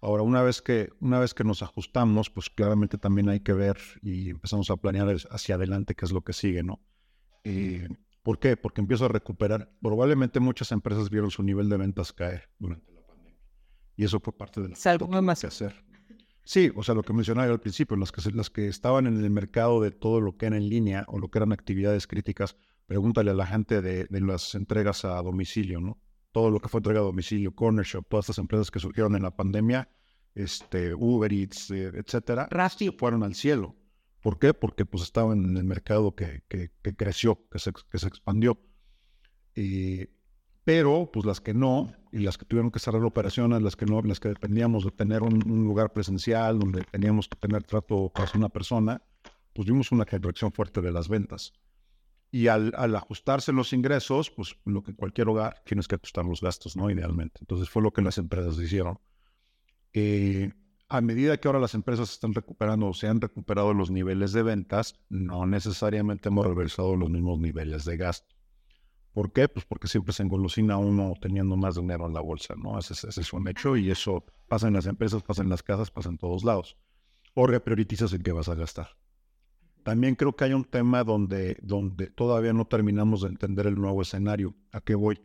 Ahora, una vez que, una vez que nos ajustamos, pues claramente también hay que ver y empezamos a planear hacia adelante qué es lo que sigue, ¿no? ¿Por qué? Porque empiezo a recuperar. Probablemente muchas empresas vieron su nivel de ventas caer durante y eso fue parte de lo que más que hacer. Sí, o sea, lo que mencionaba al principio, las que, las que estaban en el mercado de todo lo que era en línea o lo que eran actividades críticas, pregúntale a la gente de, las entregas a domicilio, ¿no? Todo lo que fue entrega a domicilio, Corner Shop, todas estas empresas que surgieron en la pandemia, este, Uber Eats, eh, etcétera, fueron al cielo. ¿Por qué? Porque pues estaban en el mercado que, que, creció, que se, que se expandió. Y pero pues las que no, y las que tuvieron que cerrar operaciones, las que no, las que dependíamos de tener un, lugar presencial, donde teníamos que tener trato con una persona, pues vimos una contracción fuerte de las ventas. Y al, ajustarse los ingresos, pues lo que cualquier hogar tienes que ajustar los gastos, ¿no? Idealmente. Entonces fue lo que las empresas hicieron. Eh, a medida que ahora las empresas están recuperando o se han recuperado los niveles de ventas, no necesariamente hemos regresado los mismos niveles de gasto. ¿Por qué? Pues porque siempre se engolosina uno teniendo más dinero en la bolsa, ¿no? Ese, es un hecho y eso pasa en las empresas, pasa en las casas, pasa en todos lados. O reprioritizas en qué vas a gastar. También creo que hay un tema donde, donde todavía no terminamos de entender el nuevo escenario. ¿A qué voy?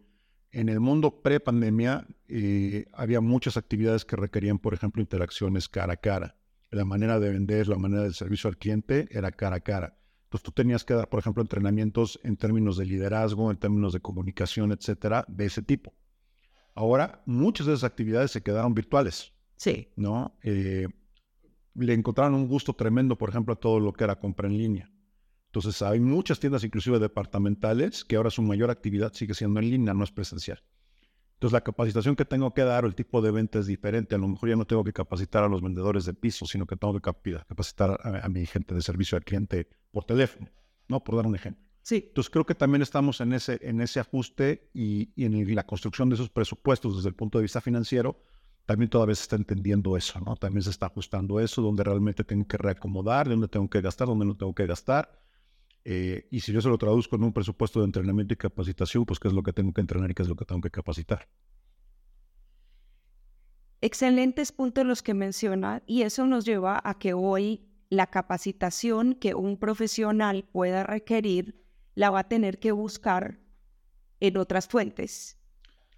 En el mundo pre-pandemia eh, había muchas actividades que requerían, por ejemplo, interacciones cara a cara. La manera de vender, la manera del servicio al cliente era cara a cara pues tú tenías que dar, por ejemplo, entrenamientos en términos de liderazgo, en términos de comunicación, etcétera, de ese tipo. Ahora, muchas de esas actividades se quedaron virtuales. Sí. ¿No? Eh, le encontraron un gusto tremendo, por ejemplo, a todo lo que era compra en línea. Entonces, hay muchas tiendas, inclusive departamentales, que ahora su mayor actividad sigue siendo en línea, no es presencial. Entonces, la capacitación que tengo que dar o el tipo de venta es diferente. A lo mejor ya no tengo que capacitar a los vendedores de piso, sino que tengo que capacitar a, mi gente de servicio al cliente por teléfono, ¿no? Por dar un ejemplo. Sí. Entonces, creo que también estamos en ese, en ese ajuste y, en la construcción de esos presupuestos desde el punto de vista financiero. También todavía se está entendiendo eso, ¿no? También se está ajustando eso, donde realmente tengo que reacomodar, dónde tengo que gastar, dónde no tengo que gastar. Eh, y si yo se lo traduzco en un presupuesto de entrenamiento y capacitación, pues qué es lo que tengo que entrenar y qué es lo que tengo que capacitar. excelentes puntos los que menciona y eso nos lleva a que hoy la capacitación que un profesional pueda requerir la va a tener que buscar en otras fuentes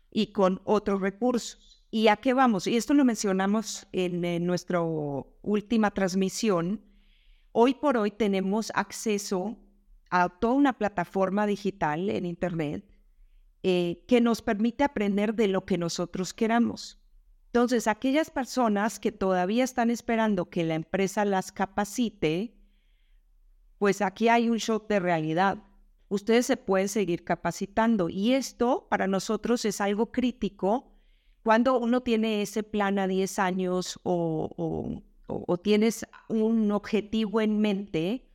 y con otros recursos. ¿Y a qué vamos? Y esto lo mencionamos en, en nuestra última transmisión. Hoy por hoy tenemos acceso a toda una plataforma digital en Internet eh, que nos permite aprender de lo que nosotros queramos. Entonces, aquellas personas que todavía están esperando que la empresa las capacite, pues aquí hay un shock de realidad. Ustedes se pueden seguir capacitando y esto para nosotros es algo crítico cuando uno tiene ese plan a 10 años o tienes un objetivo en mente,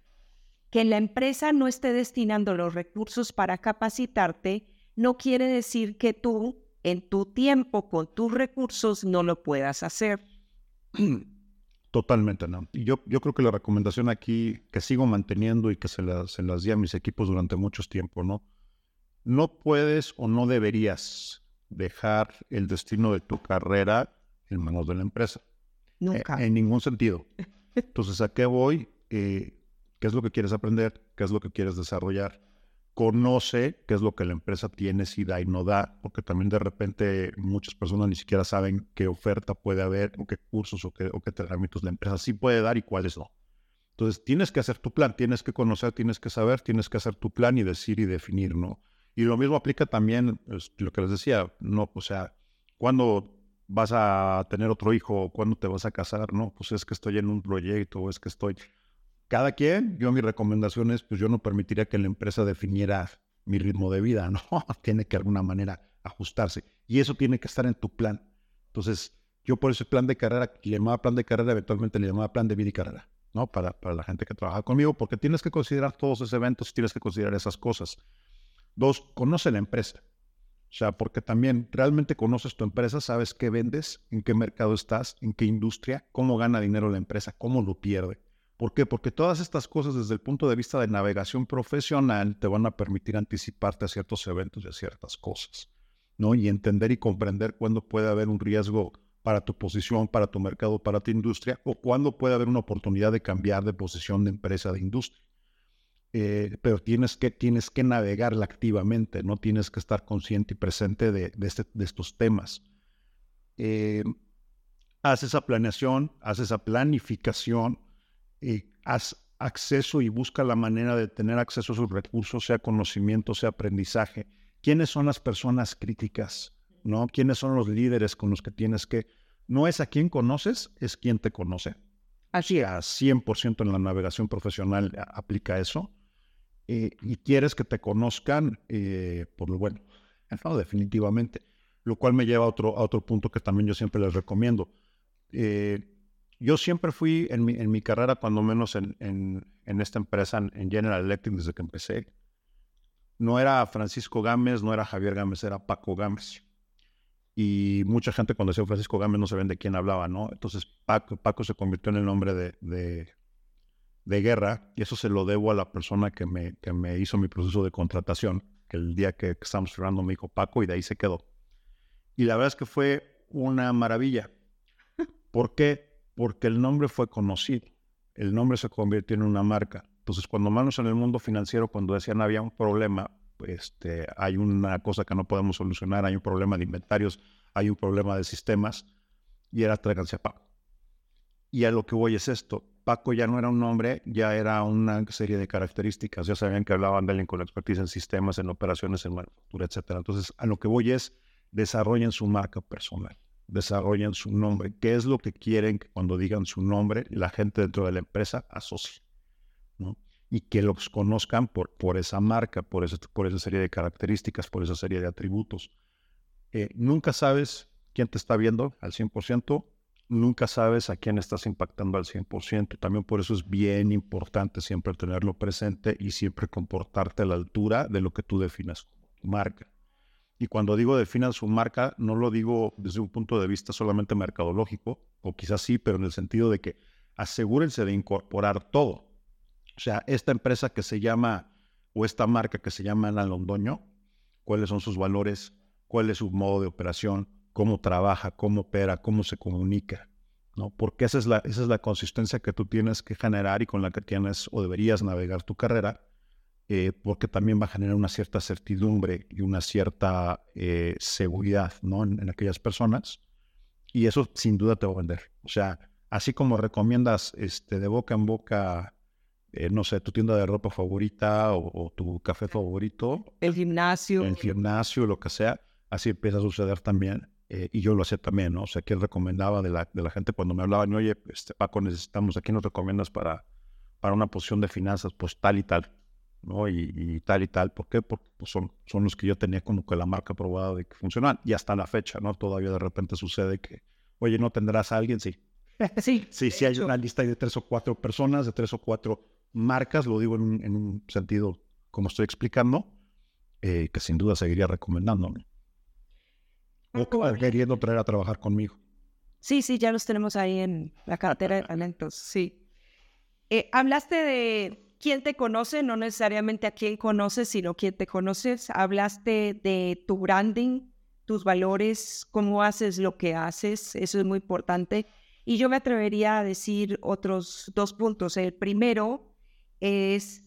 que la empresa no esté destinando los recursos para capacitarte, no quiere decir que tú en tu tiempo, con tus recursos, no lo puedas hacer. Totalmente, no. Y yo, yo creo que la recomendación aquí que sigo manteniendo y que se las, se las di a mis equipos durante mucho tiempo, ¿no? No puedes o no deberías dejar el destino de tu carrera en manos de la empresa. Nunca. en ningún sentido. <laughs> Entonces, ¿a qué voy? Eh, ¿Qué es lo que quieres aprender? ¿Qué es lo que quieres desarrollar? conoce qué es lo que la empresa tiene, si da y no da, porque también de repente muchas personas ni siquiera saben qué oferta puede haber, o qué cursos o qué, o qué la empresa sí puede dar y cuáles no. Entonces tienes que hacer tu plan, tienes que conocer, tienes que saber, tienes que hacer tu plan y decir y definir, ¿no? Y lo mismo aplica también, pues, lo que les decía, no, o sea, cuando vas a tener otro hijo, cuando te vas a casar, no, pues es que estoy en un proyecto, o es que estoy, cada quien, yo mi recomendación es, pues yo no permitiría que la empresa definiera mi ritmo de vida, ¿no? <laughs> tiene que de alguna manera ajustarse. Y eso tiene que estar en tu plan. Entonces, yo por ese plan de carrera, le llamaba plan de carrera, eventualmente le llamaba plan de vida y carrera, ¿no? Para, para la gente que trabaja conmigo, porque tienes que considerar todos esos eventos, tienes que considerar esas cosas. Dos, conoce la empresa. O sea, porque también realmente conoces tu empresa, sabes qué vendes, en qué mercado estás, en qué industria, cómo gana dinero la empresa, cómo lo pierde. ¿Por qué? Porque todas estas cosas desde el punto de vista de navegación profesional te van a permitir anticiparte a ciertos eventos y a ciertas cosas, ¿no? Y entender y comprender cuándo puede haber un riesgo para tu posición, para tu mercado, para tu industria, o cuándo puede haber una oportunidad de cambiar de posición de empresa, de industria. Eh, pero tienes que, tienes que navegarla activamente, no tienes que estar consciente y presente de, este, estos temas. Eh, haz esa planeación, haz esa planificación, haz acceso y busca la manera de tener acceso a sus recursos, sea conocimiento, sea aprendizaje. ¿Quiénes son las personas críticas? ¿No? ¿Quiénes son los líderes con los que tienes que... No es a quien conoces, es quien te conoce. Así a 100% en la navegación profesional aplica eso. Eh, y quieres que te conozcan eh, por lo bueno. No, definitivamente. Lo cual me lleva a otro, a otro punto que también yo siempre les recomiendo. Eh, yo siempre fui en mi, en carrera, cuando menos en, esta empresa, en General Electric, desde que empecé, no era Francisco Gámez, no era Javier Gámez, era Paco Gámez. Y mucha gente cuando decía Francisco Gámez no ven de quién hablaba, ¿no? Entonces Paco, se convirtió en el nombre de, guerra y eso se lo debo a la persona que me, que me hizo mi proceso de contratación, que el día que, estábamos cerrando me dijo Paco y de ahí se quedó. Y la verdad es que fue una maravilla. ¿Por qué? Porque el nombre fue conocido, el nombre se convirtió en una marca. Entonces, cuando manos en el mundo financiero, cuando decían había un problema, este, hay una cosa que no podemos solucionar, hay un problema de inventarios, hay un problema de sistemas, y era tráiganse a Paco. Y a lo que voy es esto, Paco ya no era un nombre, ya era una serie de características, ya sabían que hablaban de alguien con expertise en sistemas, en operaciones, en manufactura, etc. Entonces, a lo que voy es, desarrollen su marca personal desarrollen su nombre. ¿Qué es lo que quieren que cuando digan su nombre la gente dentro de la empresa asocie? ¿no? Y que los conozcan por, por esa marca, por, esa, por esa serie de características, por esa serie de atributos. Eh, nunca sabes quién te está viendo al 100%, nunca sabes a quién estás impactando al 100%. También por eso es bien importante siempre tenerlo presente y siempre comportarte a la altura de lo que tú definas como tu marca. Y cuando digo definan su marca, no lo digo desde un punto de vista solamente mercadológico, o quizás sí, pero en el sentido de que asegúrense de incorporar todo. O sea, esta empresa que se llama, o esta marca que se llama Ana Londoño, cuáles son sus valores, cuál es su modo de operación, cómo trabaja, cómo opera, cómo se comunica, ¿no? Porque esa es, la, esa es la consistencia que tú tienes que generar y con la que tienes o deberías navegar tu carrera, eh, porque también va a generar una cierta certidumbre y una cierta eh, seguridad, ¿no? En, en, aquellas personas. Y eso sin duda te va a vender. O sea, así como recomiendas este, de boca en boca eh, no sé, tu tienda de ropa favorita o, tu café favorito. El gimnasio. El gimnasio, lo que sea. Así empieza a suceder también. Eh, y yo lo hacía también, ¿no? O sea, que él recomendaba de la, de la gente cuando me hablaban, oye, este, Paco, necesitamos, aquí nos recomiendas para, para una posición de finanzas, pues tal y tal, ¿no? Y, tal y tal. ¿Por qué? Porque pues, son, son los que yo tenía como que la marca probada de que funcionan. Y hasta la fecha, ¿no? Todavía de repente sucede que, oye, ¿no tendrás a alguien? Sí. <laughs> Sí. Sí, sí hay una lista de tres o cuatro personas, de tres o cuatro marcas, lo digo en, un sentido como estoy explicando, eh, que sin duda seguiría recomendándome. O queriendo traer a trabajar conmigo. Sí, sí, ya los tenemos ahí en la cartera de talentos, sí. Eh, hablaste de quién te conoce, no necesariamente a quién conoces, sino quién te conoces. Hablaste de tu branding, tus valores, cómo haces lo que haces, eso es muy importante. Y yo me atrevería a decir otros dos puntos. El primero es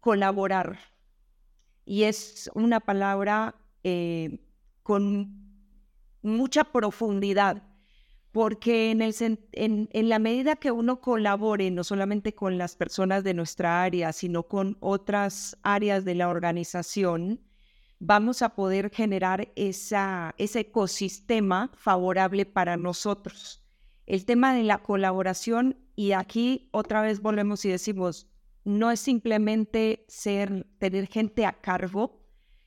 colaborar. Y es una palabra eh, con mucha profundidad, porque en, la medida que uno colabore, no solamente con las personas de nuestra área, sino con otras áreas de la organización, vamos a poder generar ese ecosistema favorable para nosotros. El tema de la colaboración, y aquí otra vez volvemos y decimos, no es simplemente ser, tener gente a cargo,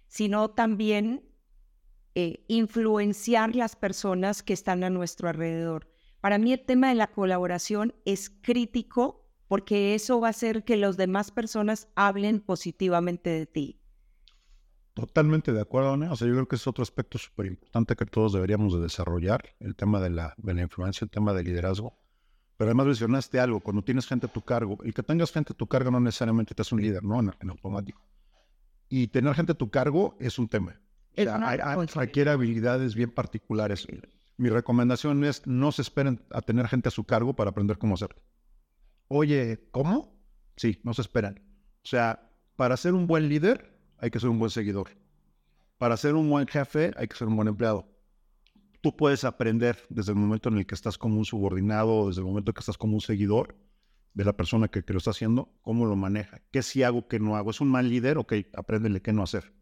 sino también eh, influenciar las personas que están a nuestro alrededor. Para mí el tema de la colaboración es crítico porque eso va a hacer que las demás personas hablen positivamente de ti. Totalmente de acuerdo, ¿no? O sea, yo creo que es otro aspecto súper importante que todos deberíamos de desarrollar, el tema de la, de la influencia, el tema del liderazgo. Pero además mencionaste algo, cuando tienes gente a tu cargo, el que tengas gente a tu cargo no necesariamente te hace un líder, ¿no? En, automático. Y tener gente a tu cargo es un tema. O sea, hay, requiere habilidades bien particulares. Mi recomendación es no se esperen a tener gente a su cargo para aprender cómo hacerlo. Oye, ¿cómo? Sí, no se esperan. O sea, para ser un buen líder hay que ser un buen seguidor. Para ser un buen jefe hay que ser un buen empleado tú puedes aprender desde el momento en el que estás como un subordinado, desde el momento en que estás como un seguidor de la persona que, lo está haciendo, cómo lo maneja, qué sí hago, qué no hago. Es un mal líder, ok, apréndele qué no hacer.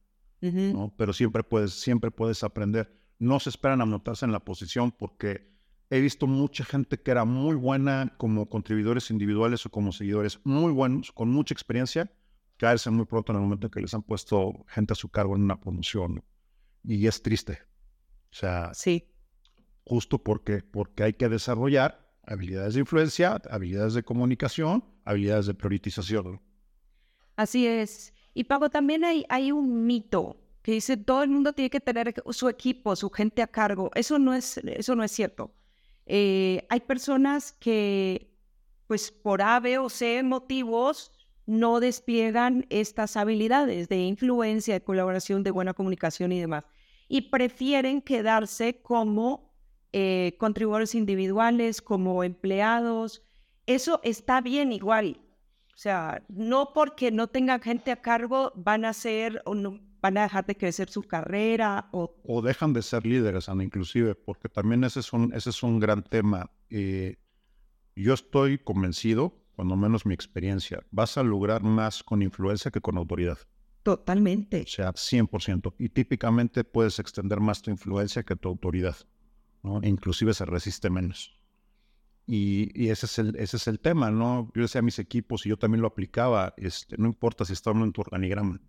¿No? Pero siempre puedes, siempre puedes aprender. No se esperan a anotarse en la posición porque he visto mucha gente que era muy buena como contribuidores individuales o como seguidores muy buenos, con mucha experiencia, caerse muy pronto en el momento en que les han puesto gente a su cargo en una promoción. Y es triste. O sea, sí. justo porque, porque hay que desarrollar habilidades de influencia, habilidades de comunicación, habilidades de priorización. Así es. Y Pablo, también hay, hay un mito que dice todo el mundo tiene que tener su equipo, su gente a cargo. Eso no es, eso no es cierto. Eh, hay personas que, pues por A, B o C motivos, no despliegan estas habilidades de influencia, de colaboración, de buena comunicación y demás y prefieren quedarse como eh, contribuidores individuales, como empleados. Eso está bien igual. O sea, no porque no tengan gente a cargo van a ser o no, van a dejar de crecer su carrera o... O dejan de ser líderes, Ana, inclusive, porque también ese es un, ese es un gran tema. Eh, yo estoy convencido, cuando menos mi experiencia, vas a lograr más con influencia que con autoridad. Totalmente. O sea, 100%. Y típicamente puedes extender más tu influencia que tu autoridad. ¿no? E inclusive se resiste menos. Y, ese, es el, ese es el tema, ¿no? Yo decía a mis equipos y yo también lo aplicaba, este, no importa si estamos en tu organigrama,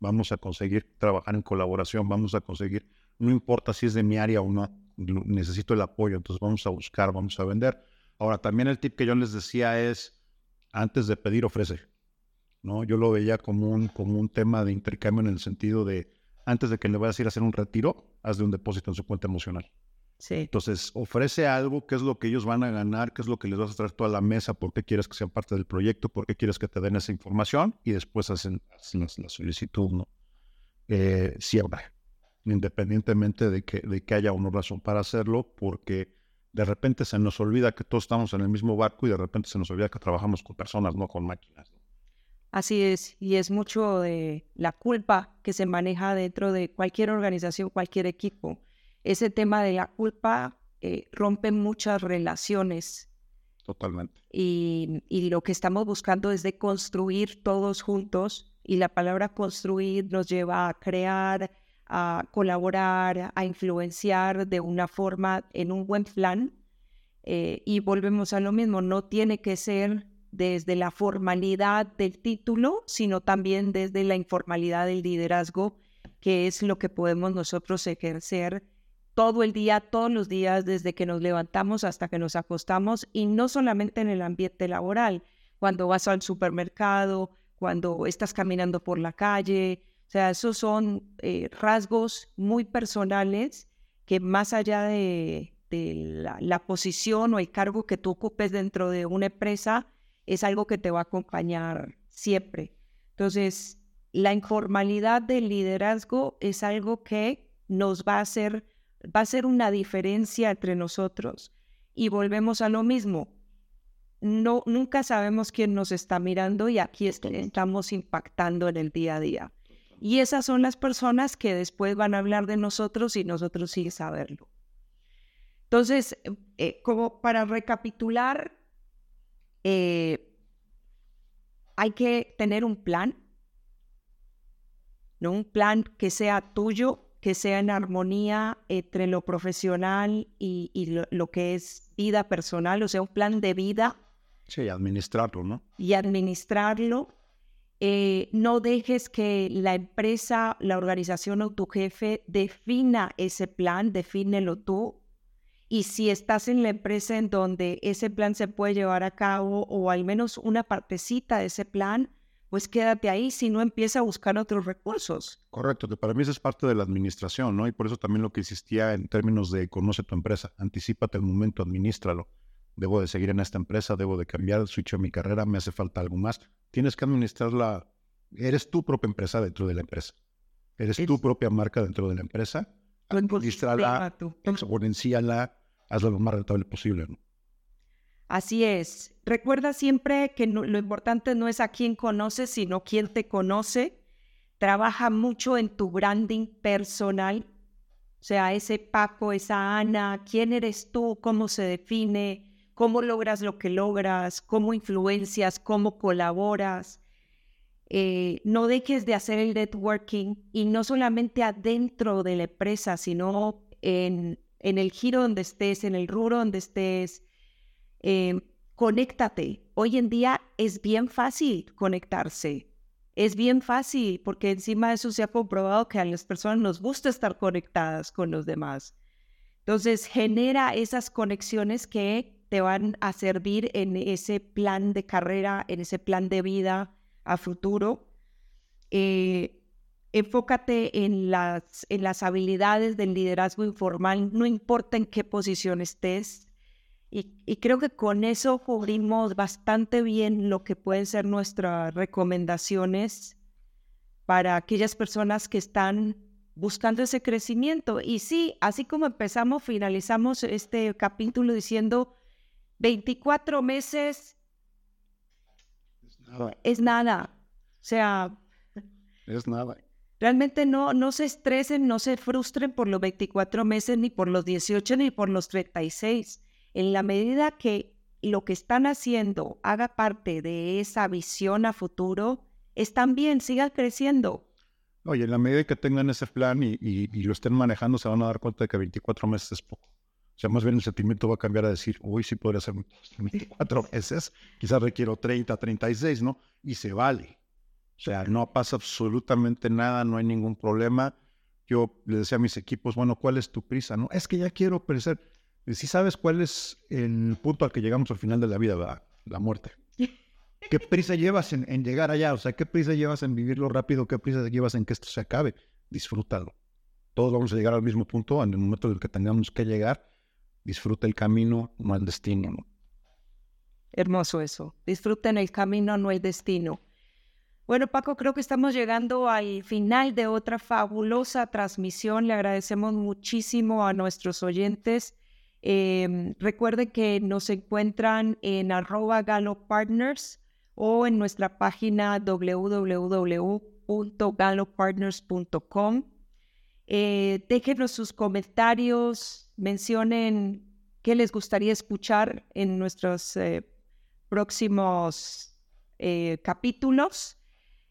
vamos a conseguir trabajar en colaboración, vamos a conseguir, no importa si es de mi área o no, necesito el apoyo, entonces vamos a buscar, vamos a vender. Ahora, también el tip que yo les decía es, antes de pedir, ofrece. ¿no? Yo lo veía como un, como un tema de intercambio en el sentido de, antes de que le vayas a ir a hacer un retiro, haz de un depósito en su cuenta emocional. Sí. Entonces, ofrece algo, qué es lo que ellos van a ganar, qué es lo que les vas a traer toda la mesa, por qué quieres que sean parte del proyecto, por qué quieres que te den esa información y después hacen, la, solicitud, ¿no? Eh, siempre. independientemente de que, de que haya una razón para hacerlo, porque de repente se nos olvida que todos estamos en el mismo barco y de repente se nos olvida que trabajamos con personas, no con máquinas. Así es, y es mucho de la culpa que se maneja dentro de cualquier organización, cualquier equipo. Ese tema de la culpa eh, rompe muchas relaciones. Totalmente. Y, y lo que estamos buscando es de construir todos juntos, y la palabra construir nos lleva a crear, a colaborar, a influenciar de una forma en un buen plan. Eh, y volvemos a lo mismo, no tiene que ser desde la formalidad del título, sino también desde la informalidad del liderazgo, que es lo que podemos nosotros ejercer todo el día, todos los días, desde que nos levantamos hasta que nos acostamos, y no solamente en el ambiente laboral, cuando vas al supermercado, cuando estás caminando por la calle, o sea, esos son eh, rasgos muy personales que más allá de, la, posición o el cargo que tú ocupes dentro de una empresa, es algo que te va a acompañar siempre. Entonces, la informalidad del liderazgo es algo que nos va a hacer, va a ser una diferencia entre nosotros. Y volvemos a lo mismo. No, nunca sabemos quién nos está mirando y aquí estamos impactando en el día a día. Y esas son las personas que después van a hablar de nosotros y nosotros sin saberlo. Entonces, eh, como para recapitular, eh, hay que tener un plan, ¿no? un plan que sea tuyo, que sea en armonía entre lo profesional y, lo, lo, que es vida personal, o sea, un plan de vida. Sí, administrarlo, ¿no? Y administrarlo eh, no dejes que la empresa, la organización o tu jefe defina ese plan, defínelo tú. Y si estás en la empresa en donde ese plan se puede llevar a cabo o al menos una partecita de ese plan, pues quédate ahí, si no empieza a buscar otros recursos. Correcto, que para mí eso es parte de la administración, ¿no? Y por eso también lo que existía en términos de conoce tu empresa, anticipate el momento, administralo debo de seguir en esta empresa, debo de cambiar el switch de mi carrera, me hace falta algo más. Tienes que administrarla, eres tu propia empresa dentro de la empresa. Eres tu propia marca dentro de la empresa. Administrala, exponenciala, hazlo lo más rentable posible. Así es. Recuerda siempre que lo importante no es a quién conoces, sino quién te conoce. Trabaja mucho en tu branding personal. O sea, ese Paco, esa Ana, quién eres tú, cómo se define, cómo logras lo que logras, cómo influencias, cómo colaboras. Eh, no dejes de hacer el networking y no solamente adentro de la empresa, sino en, en el giro donde estés, en el rubro donde estés. Eh, conéctate. Hoy en día es bien fácil conectarse. Es bien fácil porque encima de eso se ha comprobado que a las personas nos gusta estar conectadas con los demás. Entonces genera esas conexiones que te van a servir en ese plan de carrera, en ese plan de vida a futuro. Eh, enfócate en las, en las habilidades del liderazgo informal, no importa en qué posición estés. Y, y, creo que con eso cubrimos bastante bien lo que pueden ser nuestras recomendaciones para aquellas personas que están buscando ese crecimiento. Y sí, así como empezamos, finalizamos este capítulo diciendo 24 meses es nada. O sea, es nada. Realmente no, no se estresen, no se frustren por los 24 meses, ni por los 18, ni por los 36. En la medida que lo que están haciendo haga parte de esa visión a futuro, están bien, sigan creciendo. Oye, en la medida que tengan ese plan y, y, lo estén manejando, se van a dar cuenta de que 24 meses es poco. O sea, más bien el sentimiento va a cambiar a decir, uy, sí podría ser 24 <laughs> meses, quizás requiero 30, 36, ¿no? Y se vale. O sea, no pasa absolutamente nada, no hay ningún problema. Yo le decía a mis equipos, bueno, ¿cuál es tu prisa? No, es que ya quiero crecer. Si sabes cuál es el punto al que llegamos al final de la vida, ¿verdad? La muerte. <laughs> ¿Qué prisa llevas en, en, llegar allá? O sea, ¿qué prisa llevas en vivirlo rápido? ¿Qué prisa llevas en que esto se acabe? Disfrútalo. Todos vamos a llegar al mismo punto en el momento en el que tengamos que llegar disfruta el camino, no el destino. Hermoso eso. Disfruten el camino, no el destino. Bueno, Paco, creo que estamos llegando al final de otra fabulosa transmisión. Le agradecemos muchísimo a nuestros oyentes. Eh, recuerden que nos encuentran en arroba galopartners o en nuestra página www.galopartners.com. Eh, déjenos sus comentarios, mencionen qué les gustaría escuchar en nuestros eh, próximos eh, capítulos.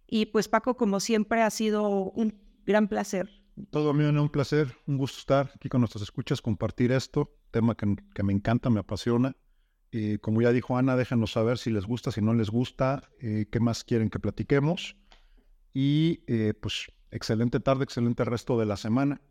Y pues Paco, como siempre, ha sido un gran placer. Todo mío, un placer, un gusto estar aquí con nuestros escuchas, compartir esto, tema que, me encanta, me apasiona. Y como ya dijo Ana, déjenos saber si les gusta, si no les gusta, eh, qué más quieren que platiquemos. Y eh, pues excelente tarde, excelente resto de la semana.